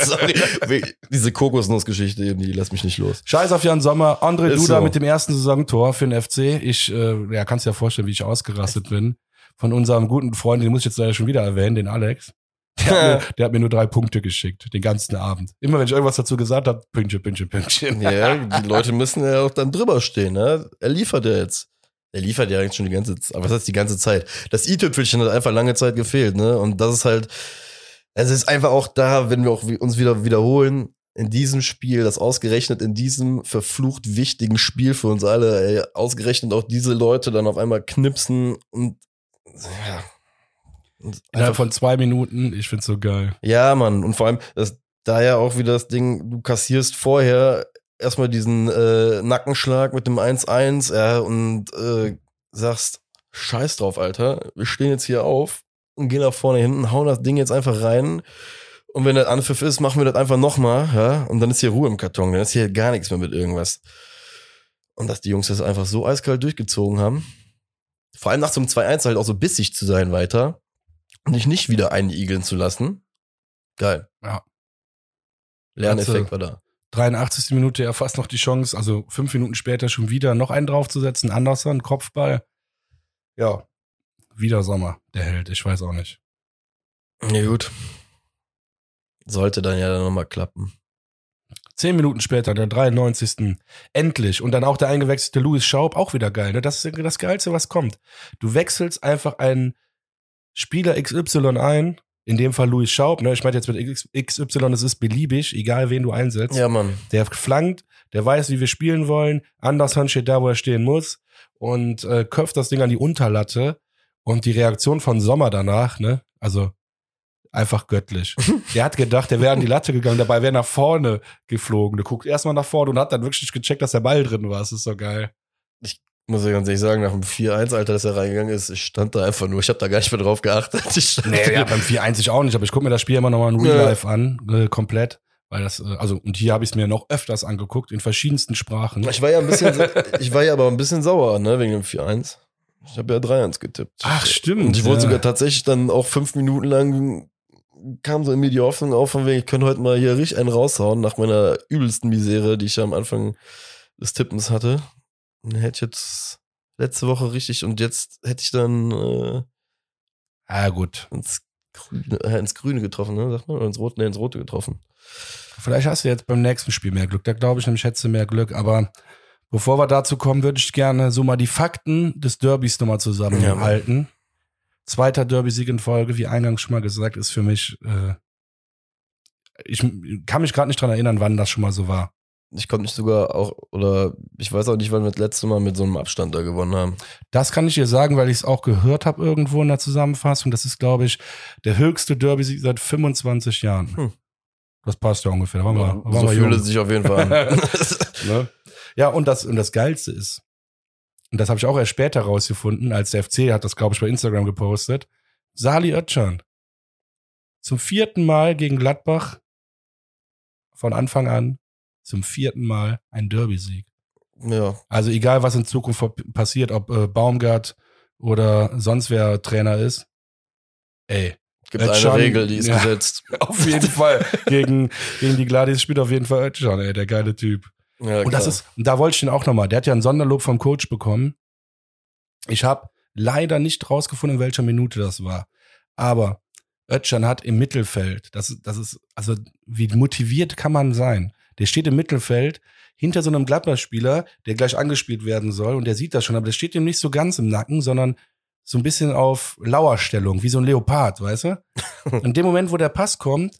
Sorry, diese Kokosnussgeschichte eben, die lässt mich nicht los. Scheiß auf Jan Sommer, André Ist Duda so. mit dem ersten Saisontor für den FC. Ich, äh, ja, kannst dir ja vorstellen, wie ich ausgerastet bin. Von unserem guten Freund, den muss ich jetzt leider schon wieder erwähnen, den Alex. Der hat, mir, der hat mir nur drei Punkte geschickt, den ganzen Abend. Immer wenn ich irgendwas dazu gesagt habe, Pünktchen, Pünktchen, Pünktchen. Ja, die Leute müssen ja auch dann drüber stehen, ne? Er liefert ja jetzt. Er liefert ja eigentlich schon die ganze Zeit. Aber was heißt die ganze Zeit? Das i-Tüpfelchen hat einfach lange Zeit gefehlt, ne? Und das ist halt, es ist einfach auch da, wenn wir auch uns wieder wiederholen, in diesem Spiel, das ausgerechnet in diesem verflucht wichtigen Spiel für uns alle, ey, ausgerechnet auch diese Leute dann auf einmal knipsen und, ja. Innerhalb von zwei Minuten, ich find's so geil. ja, Mann. Und vor allem, das, da ja auch wieder das Ding, du kassierst vorher erstmal diesen äh, Nackenschlag mit dem 1-1, ja, und äh, sagst, scheiß drauf, Alter. Wir stehen jetzt hier auf und gehen nach vorne hinten, hauen das Ding jetzt einfach rein. Und wenn der Anpfiff ist, machen wir das einfach nochmal, ja, und dann ist hier Ruhe im Karton, dann ist hier gar nichts mehr mit irgendwas. Und dass die Jungs das einfach so eiskalt durchgezogen haben. Vor allem nach so einem 2-1 halt auch so bissig zu sein weiter dich nicht wieder einigeln zu lassen. Geil. Ja. Lerneffekt war da. 83. Minute er fast noch die Chance, also fünf Minuten später schon wieder noch einen draufzusetzen. Anderson, Kopfball. Ja, wieder Sommer, der Held, ich weiß auch nicht. Ja, gut. Sollte dann ja dann nochmal klappen. Zehn Minuten später, der 93. Endlich. Und dann auch der eingewechselte Louis Schaub, auch wieder geil. Ne? Das ist das Geilste, was kommt. Du wechselst einfach einen Spieler XY ein, in dem Fall Louis Schaub. Ne? Ich meine jetzt mit XY, es ist beliebig, egal wen du einsetzt. Ja, Mann. Der flankt, der weiß, wie wir spielen wollen. Anderson steht da, wo er stehen muss und äh, köpft das Ding an die Unterlatte. Und die Reaktion von Sommer danach, ne? Also einfach göttlich. der hat gedacht, der wäre an die Latte gegangen, dabei wäre nach vorne geflogen. Der guckt erstmal nach vorne und hat dann wirklich gecheckt, dass der Ball drin war. Das ist so geil. Muss ich ganz ehrlich sagen, nach dem 4-1, Alter, dass er reingegangen ist, ich stand da einfach nur, ich habe da gar nicht mehr drauf geachtet. Ich Nee, ja, beim 4-1 ich auch nicht, aber ich gucke mir das Spiel immer nochmal in Real Ja. Life an, äh, komplett. Weil das, äh, also, und hier habe ich es mir noch öfters angeguckt, in verschiedensten Sprachen. Ich war ja ein bisschen, ich war ja aber ein bisschen sauer, ne, wegen dem 4-1. Ich habe ja 3-1 getippt. Ach, stimmt, Und ich wollte ja. sogar tatsächlich dann auch fünf Minuten lang kam so in mir die Hoffnung auf, von wegen, ich könnte heute mal hier richtig einen raushauen nach meiner übelsten Misere, die ich ja am Anfang des Tippens hatte. Hätte ich jetzt letzte Woche richtig und jetzt hätte ich dann äh, Ah, gut. ins, Grüne, äh, ins Grüne getroffen, ne? Sagt man? Oder ins Rote, nee, ins Rote getroffen. Vielleicht hast du jetzt beim nächsten Spiel mehr Glück. Da glaube ich nämlich, hättest du mehr Glück. Aber bevor wir dazu kommen, würde ich gerne so mal die Fakten des Derbys nochmal zusammenhalten. Zweiter Derby-Sieg in Folge, wie eingangs schon mal gesagt, ist für mich, äh, ich kann mich gerade nicht dran erinnern, wann das schon mal so war. Ich konnte nicht sogar auch, oder ich weiß auch nicht, wann wir das letzte Mal mit so einem Abstand da gewonnen haben. Das kann ich dir sagen, weil ich es auch gehört habe irgendwo in der Zusammenfassung. Das ist, glaube ich, der höchste Derby-Sieg seit 25 Jahren. Hm. Das passt ja ungefähr. Da waren wir, da waren so wir fühlt jung. es sich auf jeden Fall an. Ne? Ja, und das, und das Geilste ist, und das habe ich auch erst später rausgefunden, als der FC hat das, glaube ich, bei Instagram gepostet, Sali Özcan. Zum vierten Mal gegen Gladbach von Anfang an zum vierten Mal ein Derby-Sieg. ja, Also egal, was in Zukunft passiert, ob äh, Baumgart oder sonst wer Trainer ist, ey, gibt eine Regel, die ist ja. gesetzt. auf jeden Fall gegen, gegen die Gladys spielt auf jeden Fall Özcan, ey, der geile Typ. Ja, Und das ist, da wollte ich den auch nochmal. Der hat ja ein Sonderlob vom Coach bekommen. Ich habe leider nicht rausgefunden, in welcher Minute das war. Aber Özcan hat im Mittelfeld, das, das ist, also wie motiviert kann man sein? Der steht im Mittelfeld hinter so einem Gladbach-Spieler, der gleich angespielt werden soll und der sieht das schon, aber der steht ihm nicht so ganz im Nacken, sondern so ein bisschen auf Lauerstellung, wie so ein Leopard, weißt du? In dem Moment, wo der Pass kommt,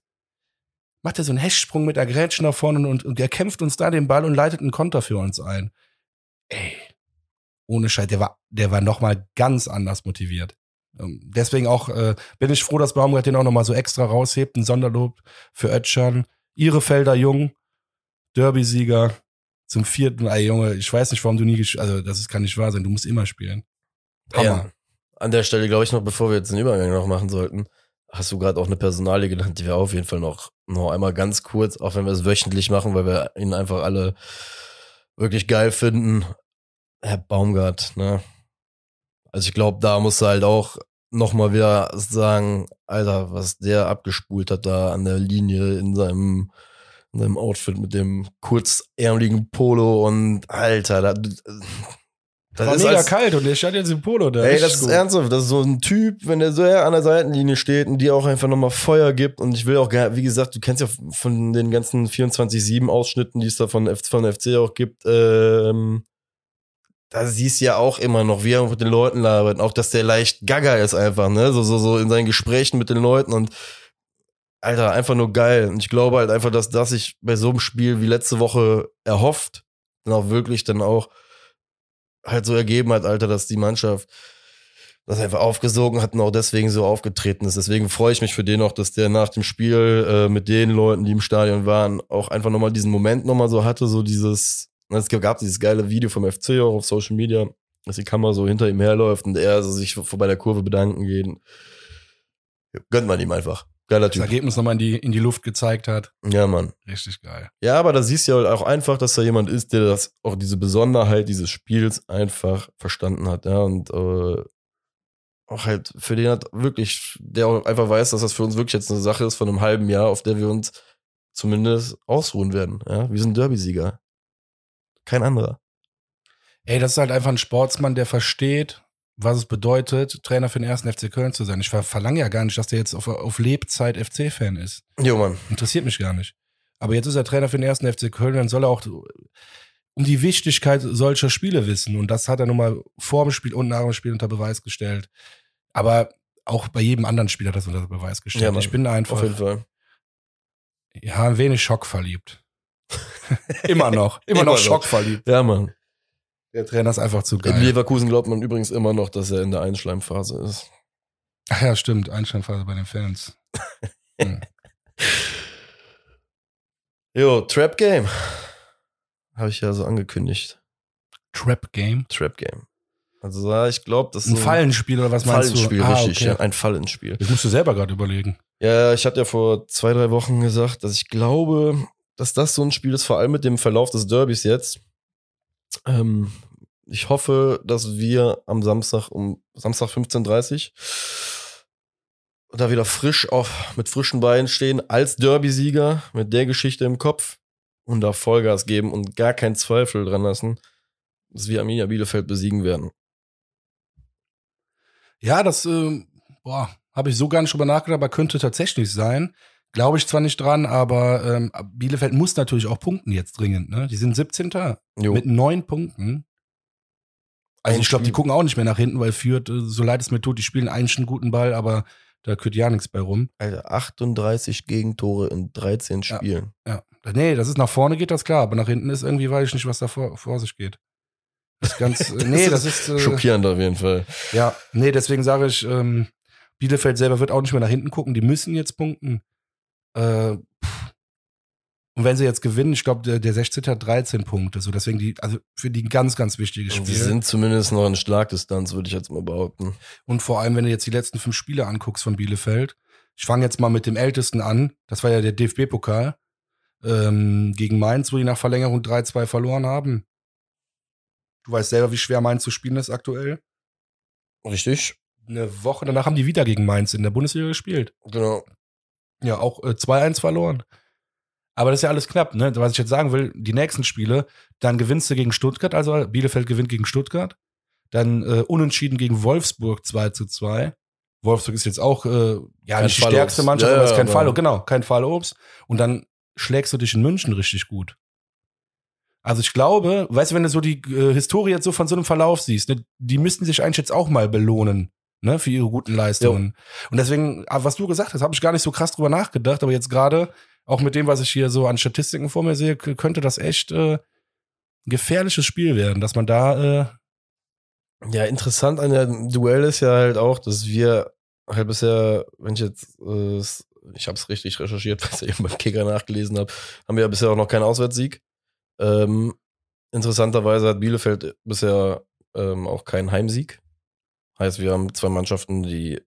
macht er so einen Hechtsprung mit der Grätsche nach vorne und, und er kämpft uns da den Ball und leitet einen Konter für uns ein. Ey, ohne Scheiß, der war, der war noch mal ganz anders motiviert. Ähm, Deswegen auch äh, bin ich froh, dass Baumgart den auch noch mal so extra raushebt, ein Sonderlob für Ötschern. Ihre Felder Jung, Derby-Sieger zum vierten. Ey Junge, ich weiß nicht, warum du nie, gesch also das kann nicht wahr sein. Du musst immer spielen. Hammer. Ja. An der Stelle glaube ich noch, bevor wir jetzt den Übergang noch machen sollten, hast du gerade auch eine Personalie genannt, die wir auf jeden Fall noch, noch einmal ganz kurz, auch wenn wir es wöchentlich machen, weil wir ihn einfach alle wirklich geil finden. Herr Baumgart, ne? Also ich glaube, da muss halt auch noch mal wieder sagen, Alter, was der abgespult hat da an der Linie in seinem in seinem Outfit mit dem kurzärmeligen Polo und Alter, da, das war ist mega als- kalt und der stand jetzt im Polo da. Ey, das ist gut. ernsthaft. Das ist so ein Typ, wenn der so an der Seitenlinie steht und dir auch einfach nochmal Feuer gibt. Und ich will auch, wie gesagt, du kennst ja von den ganzen 24-7-Ausschnitten, die es da von, F von FC auch gibt, ähm, da siehst du ja auch immer noch, wie er mit den Leuten labert. Auch, dass der leicht gaga ist einfach, ne? So, so, so in seinen Gesprächen mit den Leuten und Alter, einfach nur geil. Und ich glaube halt einfach, dass das sich bei so einem Spiel wie letzte Woche erhofft, dann auch wirklich dann auch halt so ergeben hat, Alter, dass die Mannschaft das einfach aufgesogen hat und auch deswegen so aufgetreten ist. Deswegen freue ich mich für den auch, dass der nach dem Spiel äh, mit den Leuten, die im Stadion waren, auch einfach nochmal diesen Moment nochmal so hatte, so dieses, na, es gab dieses geile Video vom FC auch auf Social Media, dass die Kamera so hinter ihm herläuft und er so sich vor bei der Kurve bedanken geht. Gönnt man ihm einfach. Geiler das Typ. Ergebnis nochmal in die, in die Luft gezeigt hat. Ja, Mann. Richtig geil. Ja, aber da siehst du ja halt auch einfach, dass da jemand ist, der das auch diese Besonderheit dieses Spiels einfach verstanden hat, ja, und äh, auch halt für den hat wirklich, der auch einfach weiß, dass das für uns wirklich jetzt eine Sache ist von einem halben Jahr, auf der wir uns zumindest ausruhen werden, ja. Wir sind Derby-Sieger. Kein anderer. Ey, das ist halt einfach ein Sportsmann, der versteht, was es bedeutet, Trainer für den ersten FC Köln zu sein. Ich ver verlange ja gar nicht, dass der jetzt auf, auf Lebzeit FC-Fan ist. Jo, Mann. Interessiert mich gar nicht. Aber jetzt ist er Trainer für den ersten FC Köln, dann soll er auch um die Wichtigkeit solcher Spiele wissen. Und das hat er nun mal vor dem Spiel und nach dem Spiel unter Beweis gestellt. Aber auch bei jedem anderen Spieler hat er das unter Beweis gestellt. Ja, Mann. ich bin einfach Auf jeden Fall. ja, ein wenig schockverliebt. immer noch. Immer, Immer noch noch. schockverliebt. Ja, Mann. Der Trainer ist einfach zu In geil. Leverkusen glaubt man übrigens immer noch, dass er in der Einschleimphase ist. Ach ja, stimmt. Einsteinphase bei den Fans. Hm. Jo, Trap Game. Habe ich ja so angekündigt. Trap Game. Trap Game. Also ja, ich glaube, das ist Ein Fallenspiel oder was meinst Fallenspiel, du? Ah, richtig, okay. ja, ein Fallenspiel. Das musst du selber gerade überlegen. Ja, ich hatte ja vor zwei, drei Wochen gesagt, dass ich glaube, dass das so ein Spiel ist, vor allem mit dem Verlauf des Derbys jetzt. Ähm, ich hoffe, dass wir am Samstag um Samstag 15.30 Uhr da wieder frisch auf, mit frischen Beinen stehen, als Derby-Sieger, mit der Geschichte im Kopf und da Vollgas geben und gar keinen Zweifel dran lassen, dass wir Arminia Bielefeld besiegen werden. Ja, das, boah, habe ich so gar nicht drüber nachgedacht, aber könnte tatsächlich sein. Glaube ich zwar nicht dran, aber ähm, Bielefeld muss natürlich auch punkten jetzt dringend. Ne? Die sind 17. Jo. mit neun Punkten. Also ich glaube, die gucken auch nicht mehr nach hinten, weil führt, äh, so leid es mir tut, die spielen eigentlich einen guten Ball, aber da kürt ja nichts bei rum. Alter, 38 Gegentore in 13 Ja. Spielen. Ja. Nee, das ist nach vorne geht das klar, aber nach hinten ist irgendwie, weiß ich nicht, was da vor, vor sich geht. Das ist ganz, äh, nee, das ist, äh, Schockierend auf jeden Fall. Ja, nee, deswegen sage ich, ähm, Bielefeld selber wird auch nicht mehr nach hinten gucken. Die müssen jetzt punkten. Äh, pff. Und wenn sie jetzt gewinnen, ich glaube, der, der 16. hat 13 Punkte. So, deswegen die, also für die ein ganz, ganz wichtiges Spiel. sie sind zumindest noch in Schlagdistanz, würde ich jetzt mal behaupten. Und vor allem, wenn du jetzt die letzten fünf Spiele anguckst von Bielefeld. Ich fange jetzt mal mit dem ältesten an. Das war ja der DFB-Pokal ähm, gegen Mainz, wo die nach Verlängerung 3-2 verloren haben. Du weißt selber, wie schwer Mainz zu spielen ist aktuell. Richtig? Eine Woche danach haben die wieder gegen Mainz in der Bundesliga gespielt. Genau. Ja, auch äh, 2-1 verloren. Aber das ist ja alles knapp, ne? Was ich jetzt sagen will, die nächsten Spiele, dann gewinnst du gegen Stuttgart, also Bielefeld gewinnt gegen Stuttgart. Dann äh, unentschieden gegen Wolfsburg 2 zu 2. Wolfsburg ist jetzt auch äh, ja Kein nicht die Fallobst. stärkste Mannschaft, Ja, aber ist ja, kein aber- Fall, genau, kein Fallobst. Und dann schlägst du dich in München richtig gut. Also ich glaube, weißt du, wenn du so die äh, Historie jetzt so von so einem Verlauf siehst, ne, die müssten sich eigentlich jetzt auch mal belohnen, ne, für ihre guten Leistungen. Und deswegen, ah, was du gesagt hast, habe ich gar nicht so krass drüber nachgedacht, aber jetzt gerade auch mit dem, was ich hier so an Statistiken vor mir sehe, könnte das echt äh, ein gefährliches Spiel werden, dass man da äh, Ja, interessant an der Duell ist ja halt auch, dass wir halt bisher, wenn ich jetzt, äh, ich habe es richtig recherchiert, was ich eben beim Kicker nachgelesen habe, haben wir ja bisher auch noch keinen Auswärtssieg. Ähm, interessanterweise hat Bielefeld bisher ähm, auch keinen Heimsieg. Heißt, wir haben zwei Mannschaften, die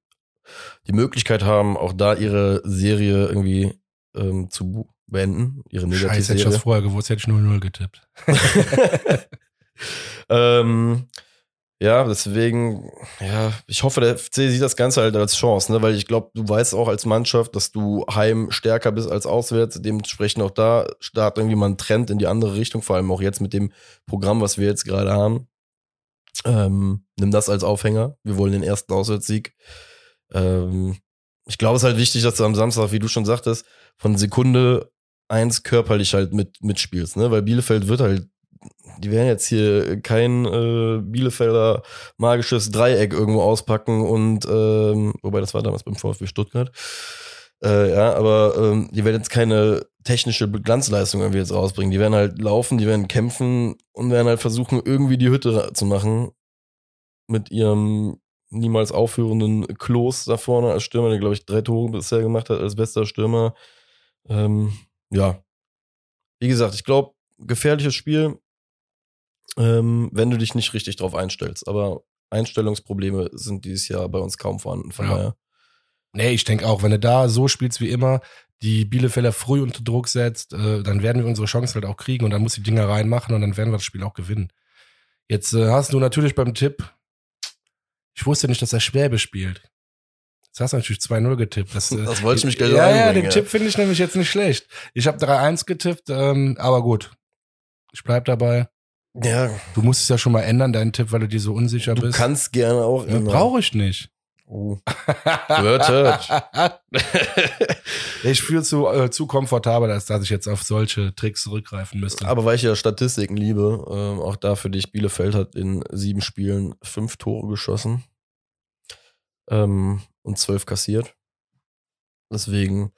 die Möglichkeit haben, auch da ihre Serie irgendwie ähm, zu beenden, ihre Scheiße, hätte ich das vorher gewusst, hätte ich 0-0 getippt. ähm, ja, deswegen, ja, ich hoffe, der FC sieht das Ganze halt als Chance, ne? weil ich glaube, du weißt auch als Mannschaft, dass du heim stärker bist als auswärts. Dementsprechend auch da startet irgendwie mal ein Trend in die andere Richtung, vor allem auch jetzt mit dem Programm, was wir jetzt gerade haben. Ähm, nimm das als Aufhänger. Wir wollen den ersten Auswärtssieg. Ähm, ich glaube, es ist halt wichtig, dass du am Samstag, wie du schon sagtest, von Sekunde eins körperlich halt mit, mitspielst, ne? Weil Bielefeld wird halt, die werden jetzt hier kein äh, Bielefelder magisches Dreieck irgendwo auspacken und ähm, wobei das war damals beim VfB Stuttgart. Äh, ja, aber ähm, die werden jetzt keine technische Glanzleistung irgendwie jetzt rausbringen. Die werden halt laufen, die werden kämpfen und werden halt versuchen, irgendwie die Hütte zu machen mit ihrem niemals aufhörenden Klos da vorne als Stürmer, der glaube ich drei Tore bisher gemacht hat als bester Stürmer. Ähm, ja, wie gesagt, ich glaube, gefährliches Spiel, ähm, wenn du dich nicht richtig drauf einstellst. Aber Einstellungsprobleme sind dieses Jahr bei uns kaum vorhanden. Von Ja. daher. Nee, ich denke auch, wenn du da so spielst wie immer, die Bielefelder früh unter Druck setzt, äh, dann werden wir unsere Chancen halt auch kriegen und dann muss die Dinger reinmachen und dann werden wir das Spiel auch gewinnen. Jetzt äh, hast du natürlich beim Tipp, ich wusste nicht, dass er Schwäbe spielt. Jetzt hast du natürlich 2-0 getippt. Das, äh, Das wollte ich mich gleich Ja, ja, den. Tipp finde ich nämlich jetzt nicht schlecht. Ich habe 3-1 getippt, ähm, aber gut. Ich bleib dabei. Ja, Du musst es ja schon mal ändern, deinen Tipp, weil du dir so unsicher du bist. kannst gerne auch. Ja, Brauche ich nicht. Oh. Hört, hört. ich fühle zu, äh, zu komfortabel, als dass ich jetzt auf solche Tricks zurückgreifen müsste. Aber weil ich ja Statistiken liebe, ähm, auch da für dich, Bielefeld hat in sieben Spielen fünf Tore geschossen ähm, und zwölf kassiert. Deswegen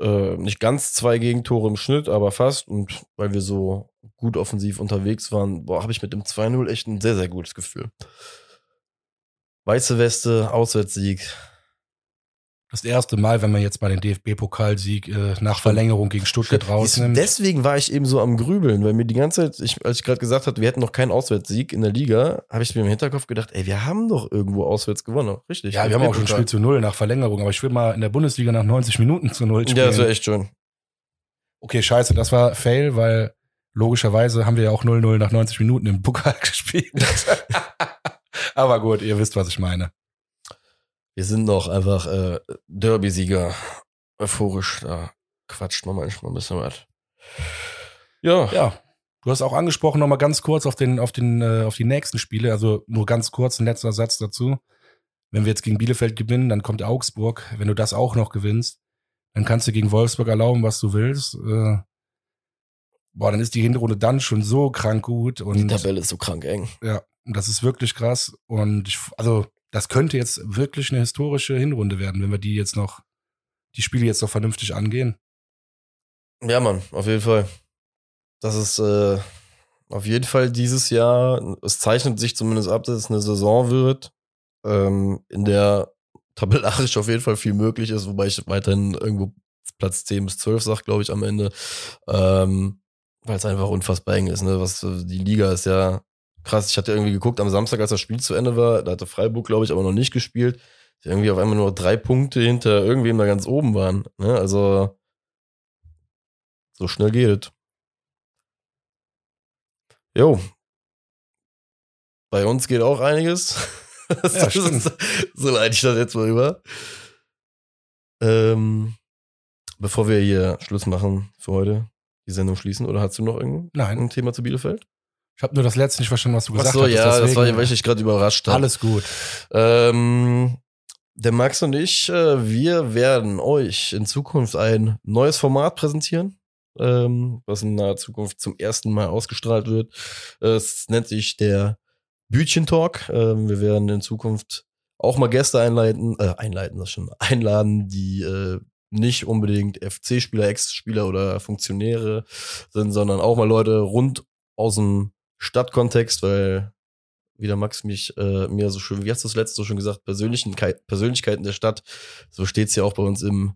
äh, nicht ganz zwei Gegentore im Schnitt, aber fast. Und weil wir so gut offensiv unterwegs waren, habe ich mit dem 2-0 echt ein sehr, sehr gutes Gefühl. Weiße Weste, Auswärtssieg. Das erste Mal, wenn man jetzt mal den DFB-Pokalsieg äh, nach Verlängerung gegen Stuttgart rausnimmt. Deswegen war ich eben so am Grübeln, weil mir die ganze Zeit, ich, als ich gerade gesagt habe, wir hätten noch keinen Auswärtssieg in der Liga, habe ich mir im Hinterkopf gedacht, ey, wir haben doch irgendwo auswärts gewonnen. Richtig. ja, wir haben auch schon ein Spiel zu Null nach Verlängerung, aber ich will mal in der Bundesliga nach 90 Minuten zu Null spielen. Ja, das wäre echt schön. okay, scheiße, das war Fail, weil logischerweise haben wir ja auch 0-0 nach 90 Minuten im Pokal gespielt. aber gut, ihr wisst, was ich meine. Wir sind noch einfach äh, Derby-Sieger. Euphorisch, da quatscht man manchmal ein bisschen was. Ja, Ja, du hast auch angesprochen, nochmal ganz kurz auf, den, auf, den, äh, auf die nächsten Spiele, also nur ganz kurz ein letzter Satz dazu. Wenn wir jetzt gegen Bielefeld gewinnen, dann kommt Augsburg. Wenn du das auch noch gewinnst, dann kannst du gegen Wolfsburg erlauben, was du willst. Äh, boah, dann ist die Hinrunde dann schon so krank gut. die Und Tabelle ist so krank eng. ja, das ist wirklich krass. Und ich, also, das könnte jetzt wirklich eine historische Hinrunde werden, wenn wir die jetzt noch, die Spiele jetzt noch vernünftig angehen. Ja, Mann, auf jeden Fall. Das ist äh, auf jeden Fall dieses Jahr, es zeichnet sich zumindest ab, dass es eine Saison wird, ähm, in der tabellarisch auf jeden Fall viel möglich ist, wobei ich weiterhin irgendwo Platz 10 bis 12 sag, glaube ich, am Ende. Ähm, weil es einfach unfassbar eng ist, ne? Was die Liga ist ja krass. Ich hatte irgendwie geguckt am Samstag, als das Spiel zu Ende war, da hatte Freiburg, glaube ich, aber noch nicht gespielt. Die irgendwie auf einmal nur drei Punkte hinter irgendwem da ganz oben waren. Ne? Also so schnell geht es. Jo. Bei uns geht auch einiges. Ja, stimmt. so leite ich das jetzt mal über. Ähm, bevor wir hier Schluss machen für heute, die Sendung schließen, oder hast du noch irgendein Nein, ein Thema zu Bielefeld? Ich habe nur das letzte nicht verstanden, was du gesagt Ach so, hast. ja, das war, weil ich dich gerade überrascht habe. Alles gut. Ähm, der Max und ich, äh, wir werden euch in Zukunft ein neues Format präsentieren. ähm, was in naher Zukunft zum ersten Mal ausgestrahlt wird. Es nennt sich der Bütchen Talk. Ähm, wir werden in Zukunft auch mal Gäste einleiten, äh, einleiten das schon, einladen, die äh, nicht unbedingt FC-Spieler, Ex-Spieler oder Funktionäre sind, sondern auch mal Leute rund aus dem Stadtkontext, weil wie der Max mich äh, mir so schön, wie hast du das letzte so schon gesagt, Persönlichen, Persönlichkeiten der Stadt, so steht's ja auch bei uns im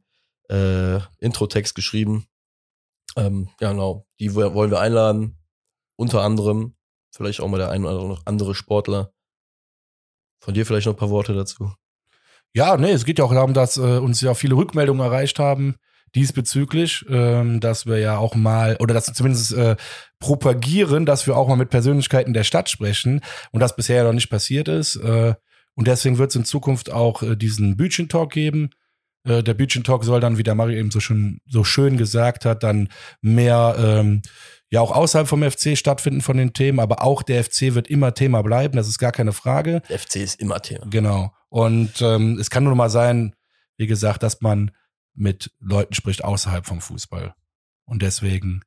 äh, Intro-Text geschrieben. Ähm, ja, genau, die wollen wir einladen, unter anderem vielleicht auch mal der ein oder andere Sportler. Von dir vielleicht noch ein paar Worte dazu. Ja, nee, es geht ja auch darum, dass äh, uns ja viele Rückmeldungen erreicht haben diesbezüglich, ähm, dass wir ja auch mal, oder dass wir zumindest äh, propagieren, dass wir auch mal mit Persönlichkeiten der Stadt sprechen und das bisher ja noch nicht passiert ist. Äh, und deswegen wird es in Zukunft auch äh, diesen Bütchen-Talk geben. Äh, der Bütchen-Talk soll dann, wie der Mario eben so schön, so schön gesagt hat, dann mehr ähm, ja auch außerhalb vom FC stattfinden von den Themen, aber auch der FC wird immer Thema bleiben, das ist gar keine Frage. Der FC ist immer Thema. Genau. Und ähm, es kann nur mal sein, wie gesagt, dass man mit Leuten spricht außerhalb vom Fußball. Und deswegen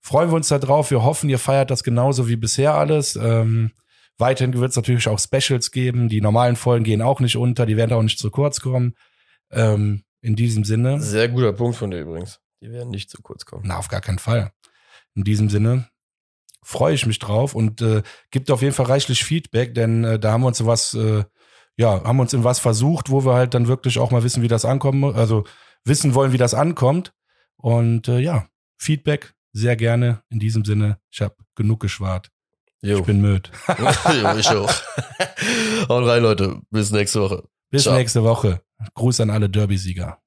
freuen wir uns da drauf. Wir hoffen, ihr feiert das genauso wie bisher alles. Ähm, weiterhin wird es natürlich auch Specials geben. Die normalen Folgen gehen auch nicht unter, die werden auch nicht zu kurz kommen. Ähm, in diesem Sinne. Sehr guter Punkt von dir übrigens. Die werden nicht zu kurz kommen. Na, auf gar keinen Fall. In diesem Sinne freue ich mich drauf und äh, gibt auf jeden Fall reichlich Feedback, denn äh, da haben wir uns was äh, ja, haben uns in was versucht, wo wir halt dann wirklich auch mal wissen, wie das ankommt, also wissen wollen, wie das ankommt. Und äh, ja, Feedback sehr gerne. In diesem Sinne, ich habe genug geschwart. Jo. Ich bin müde. jo, ich auch. Haut rein, Leute. Bis nächste Woche. Bis Ciao. nächste Woche. Gruß an alle Derby-Sieger.